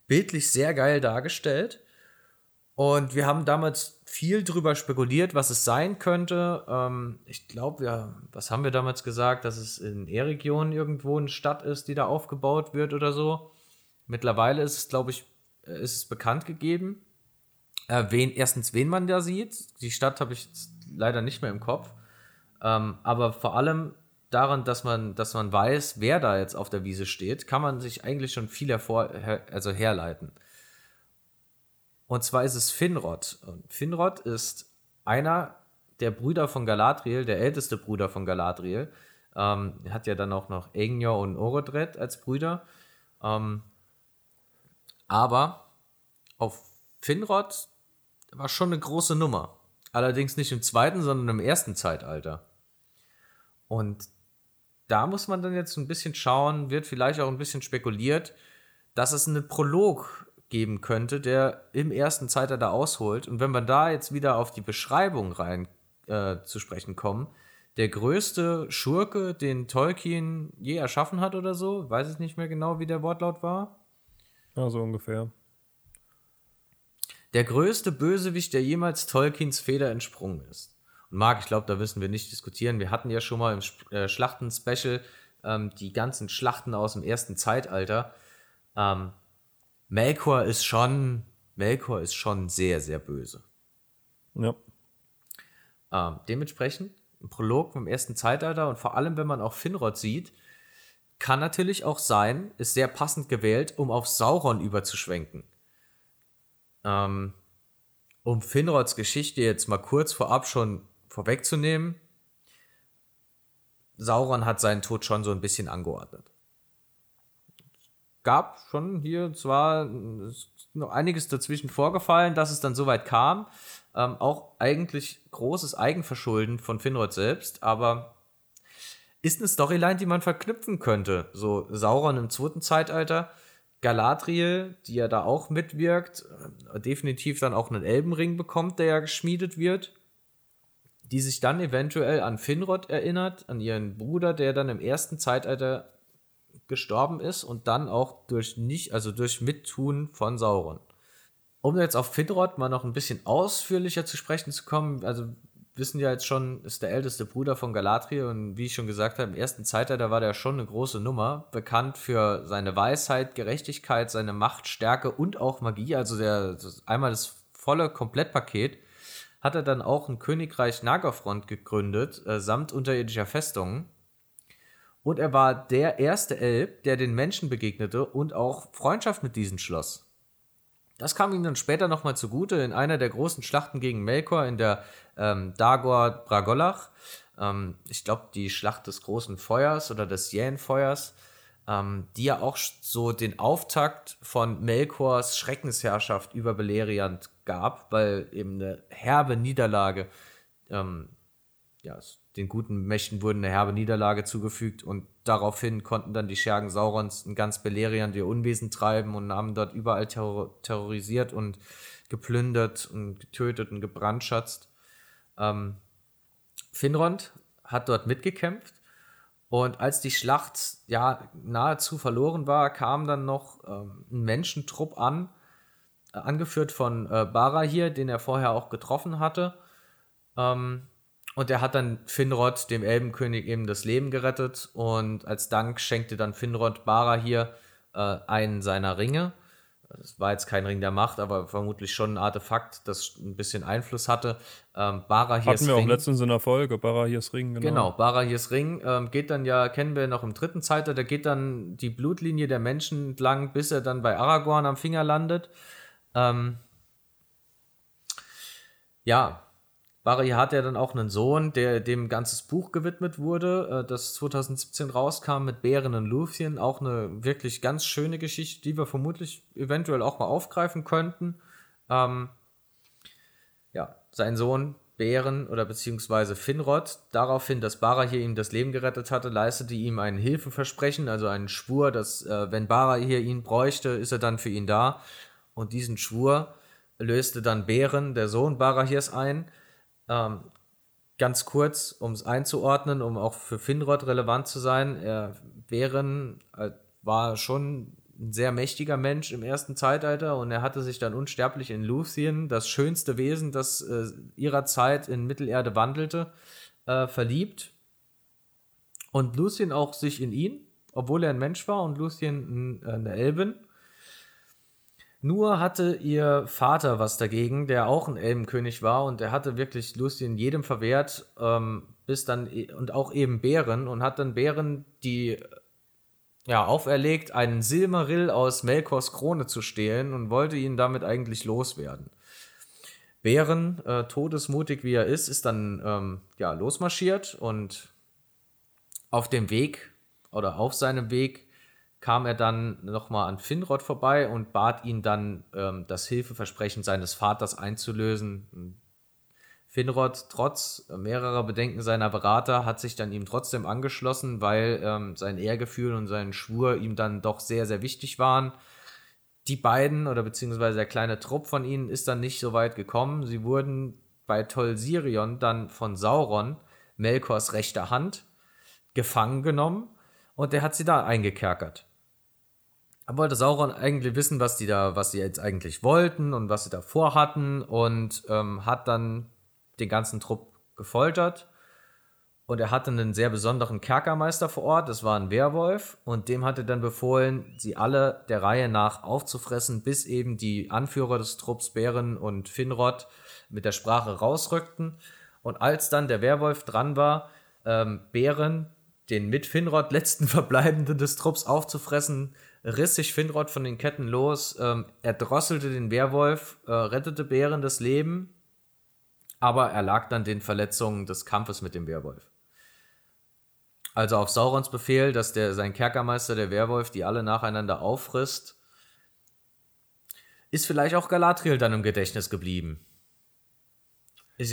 bildlich sehr geil dargestellt. Und wir haben damals viel drüber spekuliert, was es sein könnte. Ähm, ich glaube, wir, was haben wir damals gesagt, dass es in E-Region irgendwo eine Stadt ist, die da aufgebaut wird oder so. Mittlerweile ist es, glaube ich, äh, ist es bekannt gegeben. Äh, wen, erstens, wen man da sieht. Die Stadt habe ich leider nicht mehr im Kopf. Ähm, aber vor allem daran, dass man, dass man weiß, wer da jetzt auf der Wiese steht, kann man sich eigentlich schon viel hervor, her, also herleiten. Und zwar ist es Finrod. Und Finrod ist einer der Brüder von Galadriel, der älteste Bruder von Galadriel. Ähm, er hat ja dann auch noch Engnor und Orodred als Brüder. Ähm, aber auf Finrod war schon eine große Nummer. Allerdings nicht im zweiten, sondern im ersten Zeitalter. Und da muss man dann jetzt ein bisschen schauen, wird vielleicht auch ein bisschen spekuliert, dass es einen Prolog geben könnte, der im ersten Zeitalter ausholt. Und wenn wir da jetzt wieder auf die Beschreibung rein äh, zu sprechen kommen, der größte Schurke, den Tolkien je erschaffen hat oder so, weiß ich nicht mehr genau, wie der Wortlaut war. Ja, so ungefähr. Der größte Bösewicht, der jemals Tolkiens Feder entsprungen ist. Und Marc, ich glaube, da müssen wir nicht diskutieren. Wir hatten ja schon mal im äh, Schlachten-Special ähm, die ganzen Schlachten aus dem ersten Zeitalter. Ähm, Melkor ist schon, Melkor ist schon sehr, sehr böse. Ja. Ähm, dementsprechend ein Prolog vom ersten Zeitalter und vor allem, wenn man auch Finrod sieht, kann natürlich auch sein, ist sehr passend gewählt, um auf Sauron überzuschwenken. Ähm, um Finrods Geschichte jetzt mal kurz vorab schon vorwegzunehmen, Sauron hat seinen Tod schon so ein bisschen angeordnet. Gab schon hier zwar noch einiges dazwischen vorgefallen, dass es dann so weit kam. Ähm, auch eigentlich großes Eigenverschulden von Finrod selbst, aber ist eine Storyline, die man verknüpfen könnte. So Sauron im zweiten Zeitalter, Galadriel, die ja da auch mitwirkt, äh, definitiv dann auch einen Elbenring bekommt, der ja geschmiedet wird, die sich dann eventuell an Finrod erinnert, an ihren Bruder, der dann im ersten Zeitalter gestorben ist und dann auch durch nicht, also durch Mittun von Sauron. Um jetzt auf Finrod mal noch ein bisschen ausführlicher zu sprechen zu kommen, also wissen ja jetzt schon, ist der älteste Bruder von Galadriel und wie ich schon gesagt habe, im ersten Zeitalter war der schon eine große Nummer, bekannt für seine Weisheit, Gerechtigkeit, seine Macht, Stärke und auch Magie, also der einmal das volle Komplettpaket, hat er dann auch ein Königreich Nagerfront gegründet, äh, samt unterirdischer Festungen. Und er war der erste Elb, der den Menschen begegnete und auch Freundschaft mit diesen schloss. Das kam ihm dann später nochmal zugute in einer der großen Schlachten gegen Melkor in der ähm, Dagor Bragolach. Ähm, ich glaube, die Schlacht des großen Feuers oder des Jähenfeuers, ähm, die ja auch so den Auftakt von Melkors Schreckensherrschaft über Beleriand gab, weil eben eine herbe Niederlage, ähm, ja, den guten Mächten wurden eine herbe Niederlage zugefügt und daraufhin konnten dann die Schergen Saurons in ganz Beleriand ihr Unwesen treiben und haben dort überall terror terrorisiert und geplündert und getötet und gebrandschatzt. Ähm, Finrond hat dort mitgekämpft Und als die Schlacht ja nahezu verloren war, kam dann noch ähm, ein Menschentrupp an, äh, angeführt von äh, Barahir, den er vorher auch getroffen hatte. Ähm, und er hat dann Finrod, dem Elbenkönig, eben das Leben gerettet. Und als Dank schenkte dann Finrod Barahir äh, einen seiner Ringe. Das war jetzt kein Ring der Macht, aber vermutlich schon ein Artefakt, das ein bisschen Einfluss hatte. Ähm, Barahirs Hatten wir Ring, auch letztens in der Folge, Barahirs Ring, genau. Genau, Barahirs Ring ähm, geht dann ja, kennen wir noch im dritten Zeitalter, da geht dann die Blutlinie der Menschen entlang, bis er dann bei Aragorn am Finger landet. Ähm, ja, Barry hat ja dann auch einen Sohn, der dem ganzes Buch gewidmet wurde, äh, das 2017 rauskam mit Bären und Luthien. Auch eine wirklich ganz schöne Geschichte, die wir vermutlich eventuell auch mal aufgreifen könnten. Ähm, ja, sein Sohn Bären oder beziehungsweise Finrod, daraufhin, dass Bara hier ihm das Leben gerettet hatte, leistete ihm ein Hilfeversprechen, also einen Schwur, dass äh, wenn Bara hier ihn bräuchte, ist er dann für ihn da. Und diesen Schwur löste dann Bären, der Sohn Barahirs, ein ähm, ganz kurz, um es einzuordnen, um auch für Finrod relevant zu sein, er wären, äh, war schon ein sehr mächtiger Mensch im ersten Zeitalter und er hatte sich dann unsterblich in Luthien, das schönste Wesen, das äh, ihrer Zeit in Mittelerde wandelte, äh, verliebt. Und Luthien auch sich in ihn, obwohl er ein Mensch war und Luthien eine Elbin. Nur hatte ihr Vater was dagegen, der auch ein Elbenkönig war und der hatte wirklich Lucien jedem verwehrt, ähm, bis dann e, und auch eben Bären und hat dann Bären die ja auferlegt, einen Silmarill aus Melkors Krone zu stehlen und wollte ihn damit eigentlich loswerden. Bären, äh, todesmutig wie er ist, ist dann ähm, ja losmarschiert und auf dem Weg oder auf seinem Weg kam er dann nochmal an Finrod vorbei und bat ihn dann, ähm, das Hilfeversprechen seines Vaters einzulösen. Finrod, trotz mehrerer Bedenken seiner Berater, hat sich dann ihm trotzdem angeschlossen, weil ähm, sein Ehrgefühl und sein Schwur ihm dann doch sehr, sehr wichtig waren. Die beiden oder beziehungsweise der kleine Trupp von ihnen ist dann nicht so weit gekommen. Sie wurden bei Tol Sirion dann von Sauron, Melkors rechter Hand, gefangen genommen und der hat sie da eingekerkert. Wollte Sauron eigentlich wissen, was die da, was sie jetzt eigentlich wollten und was sie da vorhatten und ähm, hat dann den ganzen Trupp gefoltert. Und er hatte einen sehr besonderen Kerkermeister vor Ort, das war ein Werwolf, und dem hatte dann befohlen, sie alle der Reihe nach aufzufressen, bis eben die Anführer des Trupps Bären und Finrod mit der Sprache rausrückten. Und als dann der Werwolf dran war, ähm, Bären, den mit Finrod letzten Verbleibenden des Trupps aufzufressen, riss sich Finrod von den Ketten los, ähm, er drosselte den Werwolf, äh, rettete Bären das Leben, aber er lag dann den Verletzungen des Kampfes mit dem Werwolf. Also auf Saurons Befehl, dass der, sein Kerkermeister, der Werwolf, die alle nacheinander auffrisst, ist vielleicht auch Galadriel dann im Gedächtnis geblieben.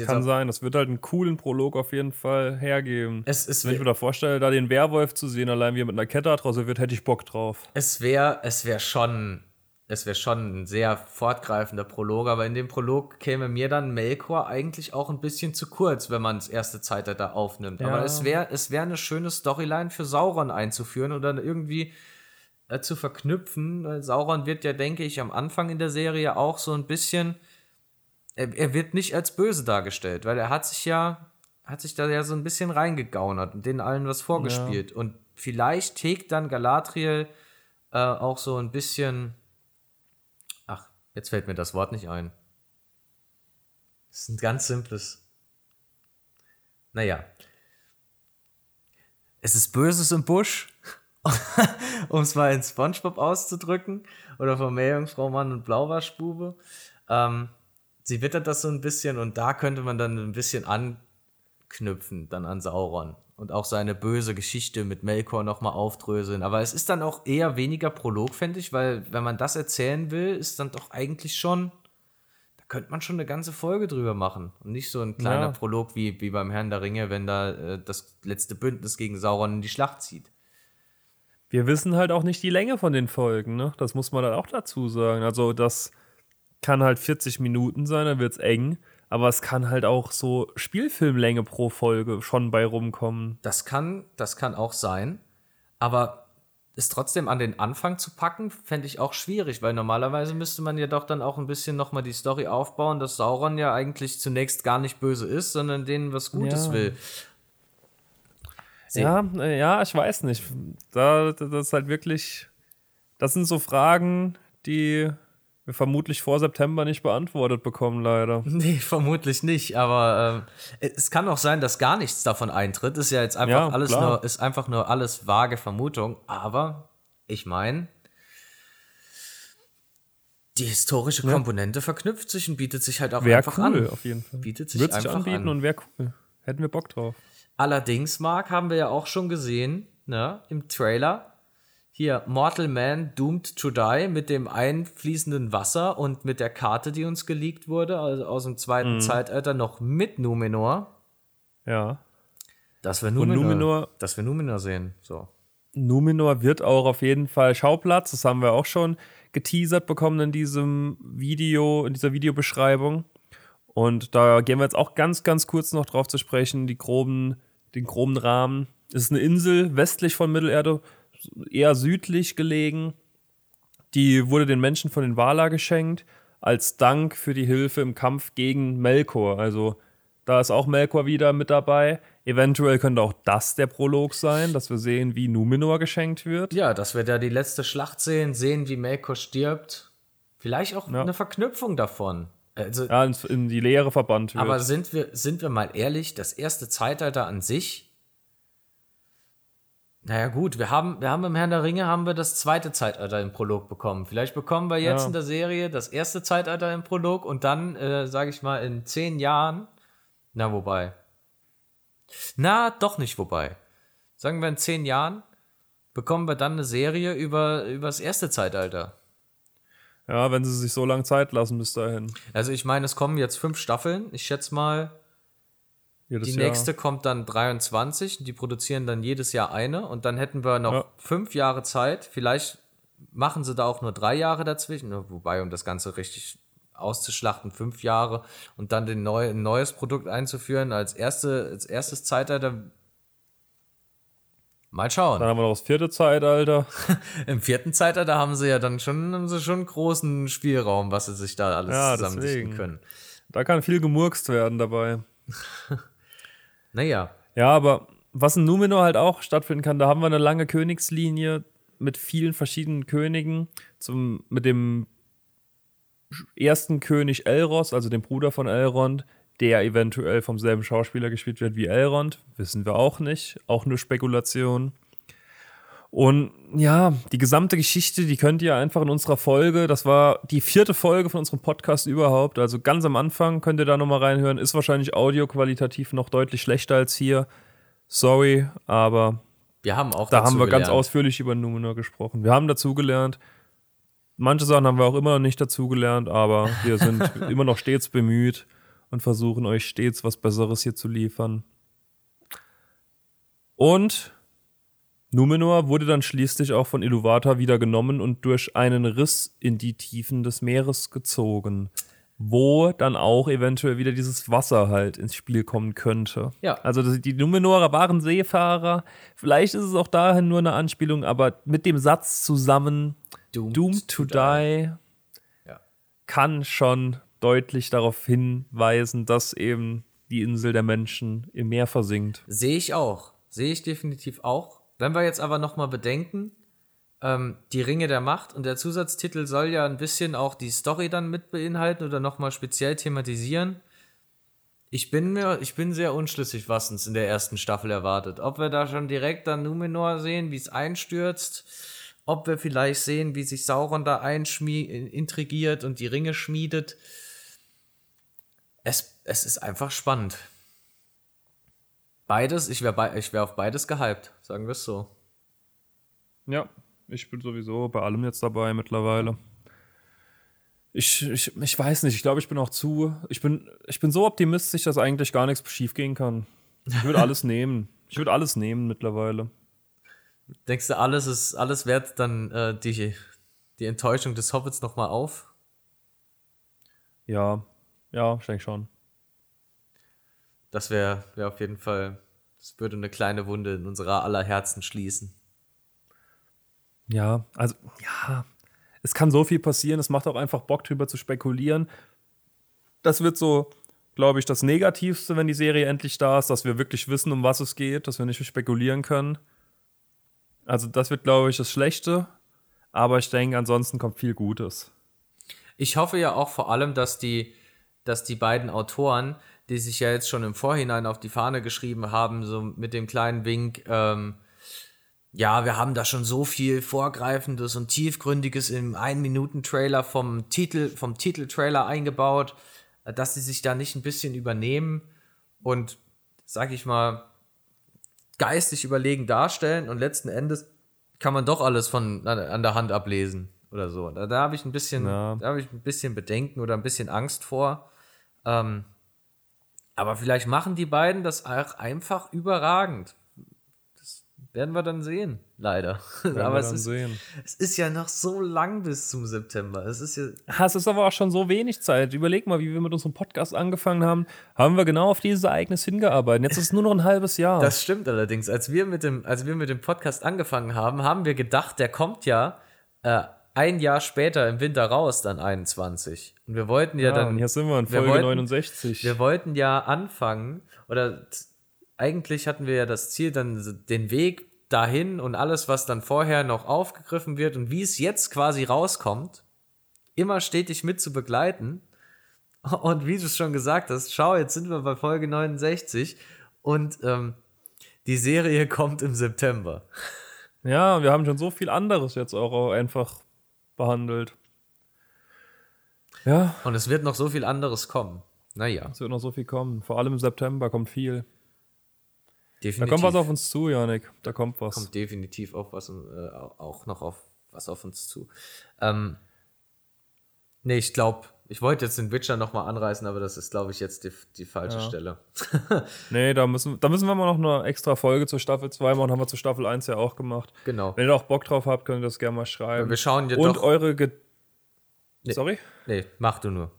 Kann sein, das wird halt einen coolen Prolog auf jeden Fall hergeben. Es, es Wenn ich mir da vorstelle, da den Werwolf zu sehen, allein wie er mit einer Kette draußen wird, hätte ich Bock drauf. Es wäre es wär schon, es wär schon ein sehr fortgreifender Prolog, aber in dem Prolog käme mir dann Melkor eigentlich auch ein bisschen zu kurz, wenn man das erste Zeitalter aufnimmt. Ja. Aber es wäre es wär eine schöne Storyline für Sauron einzuführen oder irgendwie äh, zu verknüpfen. Sauron wird ja, denke ich, am Anfang in der Serie auch so ein bisschen er, er wird nicht als böse dargestellt, weil er hat sich ja, hat sich da ja so ein bisschen reingegaunert und denen allen was vorgespielt. Ja. Und vielleicht hegt dann Galadriel äh, auch so ein bisschen. Ach, jetzt fällt mir das Wort nicht ein. Das ist ein ganz simples. Naja. Es ist Böses im Busch, um es mal in Spongebob auszudrücken. Oder von Meerjungfrau Mann und Blauwaschbube. Ähm, sie wittert das so ein bisschen und da könnte man dann ein bisschen anknüpfen, dann an Sauron. Und auch seine böse Geschichte mit Melkor nochmal aufdröseln. Aber es ist dann auch eher weniger Prolog, fände ich, weil wenn man das erzählen will, ist dann doch eigentlich schon, da könnte man schon eine ganze Folge drüber machen. Und nicht so ein kleiner ja. Prolog wie, wie beim Herrn der Ringe, wenn da äh, das letzte Bündnis gegen Sauron in die Schlacht zieht. Wir wissen halt auch nicht die Länge von den Folgen, ne? Das muss man dann auch dazu sagen. Also das kann halt 40 Minuten sein, dann wird es eng. aber es kann halt auch so Spielfilmlänge pro Folge schon bei rumkommen. Das kann, das kann auch sein. Aber es trotzdem an den Anfang zu packen, fände ich auch schwierig, weil normalerweise müsste man ja doch dann auch ein bisschen nochmal die Story aufbauen, dass Sauron ja eigentlich zunächst gar nicht böse ist, sondern denen was Gutes Ja. will. Ja, äh, ja, ich weiß nicht. Da, das ist halt wirklich. Das sind so Fragen, die vermutlich vor September nicht beantwortet bekommen, leider. Nee, vermutlich nicht, aber ähm, es kann auch sein, dass gar nichts davon eintritt. Ist ja jetzt einfach Ja, alles klar. nur, ist einfach nur alles vage Vermutung, aber ich meine, die historische Komponente verknüpft sich und bietet sich halt auch Wäre einfach cool, an. auf jeden Fall. Bietet sich Wird sich einfach anbieten an. und wäre cool. Hätten wir Bock drauf. Allerdings, Marc, haben wir ja auch schon gesehen, ne, im Trailer. Hier, Mortal Man Doomed to Die mit dem einfließenden Wasser und mit der Karte, die uns geleakt wurde, also aus dem Mhm. zweiten Zeitalter, noch mit Numenor. Ja. Dass wir Numenor, Numenor- dass wir Numenor sehen. So. Numenor wird auch auf jeden Fall Schauplatz. Das haben wir auch schon geteasert bekommen in diesem Video, in dieser Videobeschreibung. Und da gehen wir jetzt auch ganz, ganz kurz noch drauf zu sprechen, die groben, den groben Rahmen. Es ist eine Insel westlich von Mittelerde, eher südlich gelegen. Die wurde den Menschen von den Valar geschenkt, als Dank für die Hilfe im Kampf gegen Melkor. Also da ist auch Melkor wieder mit dabei. Eventuell könnte auch das der Prolog sein, dass wir sehen, wie Numenor geschenkt wird. Ja, dass wir da die letzte Schlacht sehen, sehen, wie Melkor stirbt. Vielleicht auch Ja. eine Verknüpfung davon. Also, Ja, in die Leere verbannt wird. aber sind wir, sind wir mal ehrlich, das erste Zeitalter an sich. Naja, gut, wir haben, wir haben im Herrn der Ringe haben wir das zweite Zeitalter im Prolog bekommen. Vielleicht bekommen wir jetzt Ja. in der Serie das erste Zeitalter im Prolog und dann, äh, sage ich mal, in zehn Jahren. Na, wobei. Na, doch nicht wobei. Sagen wir in zehn Jahren bekommen wir dann eine Serie über, über das erste Zeitalter. ja, wenn sie sich so lange Zeit lassen bis dahin. Also ich meine, es kommen jetzt fünf Staffeln. Ich schätze mal, Jedes die Jahr. nächste kommt dann 23. Die produzieren dann jedes Jahr eine. Und dann hätten wir noch Ja. fünf Jahre Zeit. Vielleicht machen sie da auch nur drei Jahre dazwischen. Wobei, um das Ganze richtig auszuschlachten, fünf Jahre und dann den neu, ein neues Produkt einzuführen als, erste, als erstes Zeitalter. Mal schauen. Dann haben wir noch das vierte Zeitalter. Im vierten Zeitalter haben sie ja dann schon, haben sie schon einen großen Spielraum, was sie sich da alles Ja, zusammendichten können. Da kann viel gemurkst werden dabei. Naja, Ja, aber was in Numenor halt auch stattfinden kann, da haben wir eine lange Königslinie mit vielen verschiedenen Königen. Zum, mit dem ersten König Elros, also dem Bruder von Elrond, der eventuell vom selben Schauspieler gespielt wird wie Elrond. Wissen wir auch nicht. Auch nur Spekulation. Und ja, die gesamte Geschichte, die könnt ihr einfach in unserer Folge, das war die vierte Folge von unserem Podcast überhaupt, also ganz am Anfang könnt ihr da nochmal reinhören, ist wahrscheinlich audioqualitativ noch deutlich schlechter als hier. Sorry, aber wir haben auch da haben wir ganz gelernt. ausführlich über Numenor gesprochen. Wir haben dazugelernt. Manche Sachen haben wir auch immer noch nicht dazugelernt, aber wir sind immer noch stets bemüht und versuchen euch stets was Besseres hier zu liefern. Und Numenor wurde dann schließlich auch von Iluvatar wieder genommen und durch einen Riss in die Tiefen des Meeres gezogen, wo dann auch eventuell wieder dieses Wasser halt ins Spiel kommen könnte. Ja. Also die Numenorer waren Seefahrer. Vielleicht ist es auch dahin nur eine Anspielung, aber mit dem Satz zusammen Doomed, Doomed to die Ja. kann schon deutlich darauf hinweisen, dass eben die Insel der Menschen im Meer versinkt. Sehe ich auch. Sehe ich definitiv auch. Wenn wir jetzt aber nochmal bedenken, ähm, die Ringe der Macht und der Zusatztitel soll ja ein bisschen auch die Story dann mit beinhalten oder nochmal speziell thematisieren. Ich bin mir, ich bin sehr unschlüssig, was uns in der ersten Staffel erwartet. Ob wir da schon direkt dann Numenor sehen, wie es einstürzt, ob wir vielleicht sehen, wie sich Sauron da intrigiert und die Ringe schmiedet. Es, es ist einfach spannend. Beides, ich wäre ich wär auf beides gehypt, sagen wir es so. Ja, ich bin sowieso bei allem jetzt dabei mittlerweile. Ich, ich, ich weiß nicht, ich glaube, ich bin auch zu. Ich bin, ich bin so optimistisch, dass eigentlich gar nichts schief gehen kann. Ich würde alles nehmen. Ich würde alles nehmen mittlerweile. Denkst du, alles ist, alles wert dann äh, die, die Enttäuschung des Hobbits nochmal auf? Ja, ja, ich denke schon. Das wäre wär auf jeden Fall, das würde eine kleine Wunde in unserer aller Herzen schließen. Ja, also, ja, es kann so viel passieren. Es macht auch einfach Bock, drüber zu spekulieren. Das wird so, glaube ich, das Negativste, wenn die Serie endlich da ist, dass wir wirklich wissen, um was es geht, dass wir nicht spekulieren können. Also, das wird, glaube ich, das Schlechte. Aber ich denke, ansonsten kommt viel Gutes. Ich hoffe ja auch vor allem, dass die, dass die beiden Autoren, die sich ja jetzt schon im Vorhinein auf die Fahne geschrieben haben, so mit dem kleinen Wink, ähm, ja, wir haben da schon so viel Vorgreifendes und Tiefgründiges im Ein-Minuten-Trailer vom Titel, vom Titeltrailer eingebaut, dass sie sich da nicht ein bisschen übernehmen und, sag ich mal, geistig überlegen darstellen und letzten Endes kann man doch alles von an der Hand ablesen oder so. Da, da habe ich ein bisschen, ja. da habe ich ein bisschen Bedenken oder ein bisschen Angst vor. Ähm, aber vielleicht machen die beiden das auch einfach überragend. Das werden wir dann sehen, leider. aber es ist, sehen. es ist ja noch so lang bis zum September. Es ist ja. Es ist aber auch schon so wenig Zeit. Überleg mal, wie wir mit unserem Podcast angefangen haben, haben wir genau auf dieses Ereignis hingearbeitet. Jetzt ist es nur noch ein halbes Jahr. Das stimmt allerdings. Als wir mit dem, als wir mit dem Podcast angefangen haben, haben wir gedacht, der kommt ja äh, ein Jahr später im Winter raus, dann 21. Und wir wollten ja, ja dann. Hier sind wir in Folge wir wollten, 69. Wir wollten ja anfangen, oder eigentlich hatten wir ja das Ziel, dann den Weg dahin und alles, was dann vorher noch aufgegriffen wird und wie es jetzt quasi rauskommt, immer stetig mit zu begleiten. Und wie du es schon gesagt hast, schau, jetzt sind wir bei Folge 69 und ähm, die Serie kommt im September. Ja, wir haben schon so viel anderes jetzt auch einfach behandelt. Ja. Und es wird noch so viel anderes kommen. Naja. Es wird noch so viel kommen. Vor allem im September kommt viel. Definitiv. Da kommt was auf uns zu, Janik. Da kommt was. Kommt definitiv auch was, äh, auch noch auf was auf uns zu. Ähm, nee, ich glaube, ich wollte jetzt den Witcher nochmal anreißen, aber das ist, glaube ich, jetzt die, die falsche ja. Stelle. nee, da müssen, da müssen wir mal noch eine extra Folge zur Staffel 2 machen. Haben wir zur Staffel 1 ja auch gemacht. Genau. Wenn ihr auch Bock drauf habt, könnt ihr das gerne mal schreiben. Wir schauen ja Und eure. Ge nee, Sorry? Nee, mach du nur.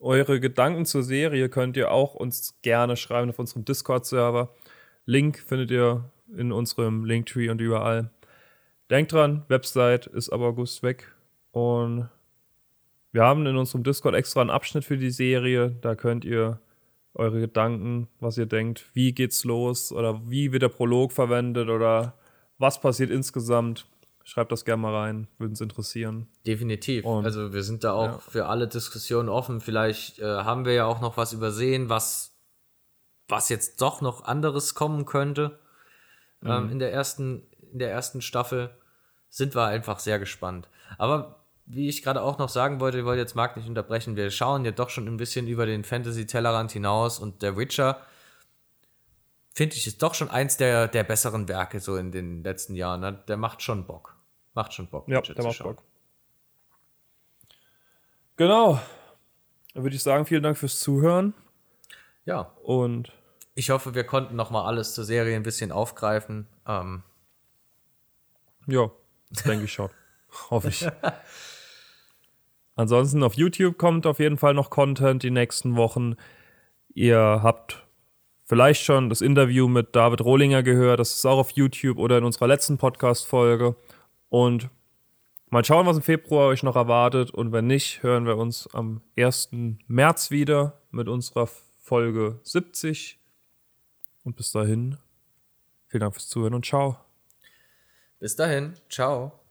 Eure Gedanken zur Serie könnt ihr auch uns gerne schreiben auf unserem Discord-Server. Link findet ihr in unserem Linktree und überall. Denkt dran, Website ist ab August weg. Und wir haben in unserem Discord extra einen Abschnitt für die Serie. Da könnt ihr eure Gedanken, was ihr denkt, wie geht's los oder wie wird der Prolog verwendet oder was passiert insgesamt. Schreibt das gerne mal rein, würde uns interessieren. Definitiv. Und, also wir sind da auch ja. für alle Diskussionen offen. Vielleicht äh, haben wir ja auch noch was übersehen, was, was jetzt doch noch anderes kommen könnte. Ähm, mhm. Ähm, in, der ersten, in der ersten Staffel sind wir einfach sehr gespannt. Aber wie ich gerade auch noch sagen wollte, ich wollte jetzt Marc nicht unterbrechen, wir schauen ja doch schon ein bisschen über den Fantasy-Tellerrand hinaus und der Witcher, finde ich, ist doch schon eins der, der besseren Werke so in den letzten Jahren. Ne? Der macht schon Bock. Macht schon Bock. Ja, der macht Bock. Genau. Dann würde ich sagen, vielen Dank fürs Zuhören. Ja. Und ich hoffe, wir konnten noch mal alles zur Serie ein bisschen aufgreifen. Ähm. Ja, denke ich schon. Hoffe ich. Ansonsten auf YouTube kommt auf jeden Fall noch Content die nächsten Wochen. Ihr habt vielleicht schon das Interview mit David Rohlinger gehört. Das ist auch auf YouTube oder in unserer letzten Podcast-Folge. Und mal schauen, was im Februar euch noch erwartet. Und wenn nicht, hören wir uns am 1. März wieder mit unserer Folge 70. Und bis dahin, vielen Dank fürs Zuhören und ciao. Bis dahin, ciao.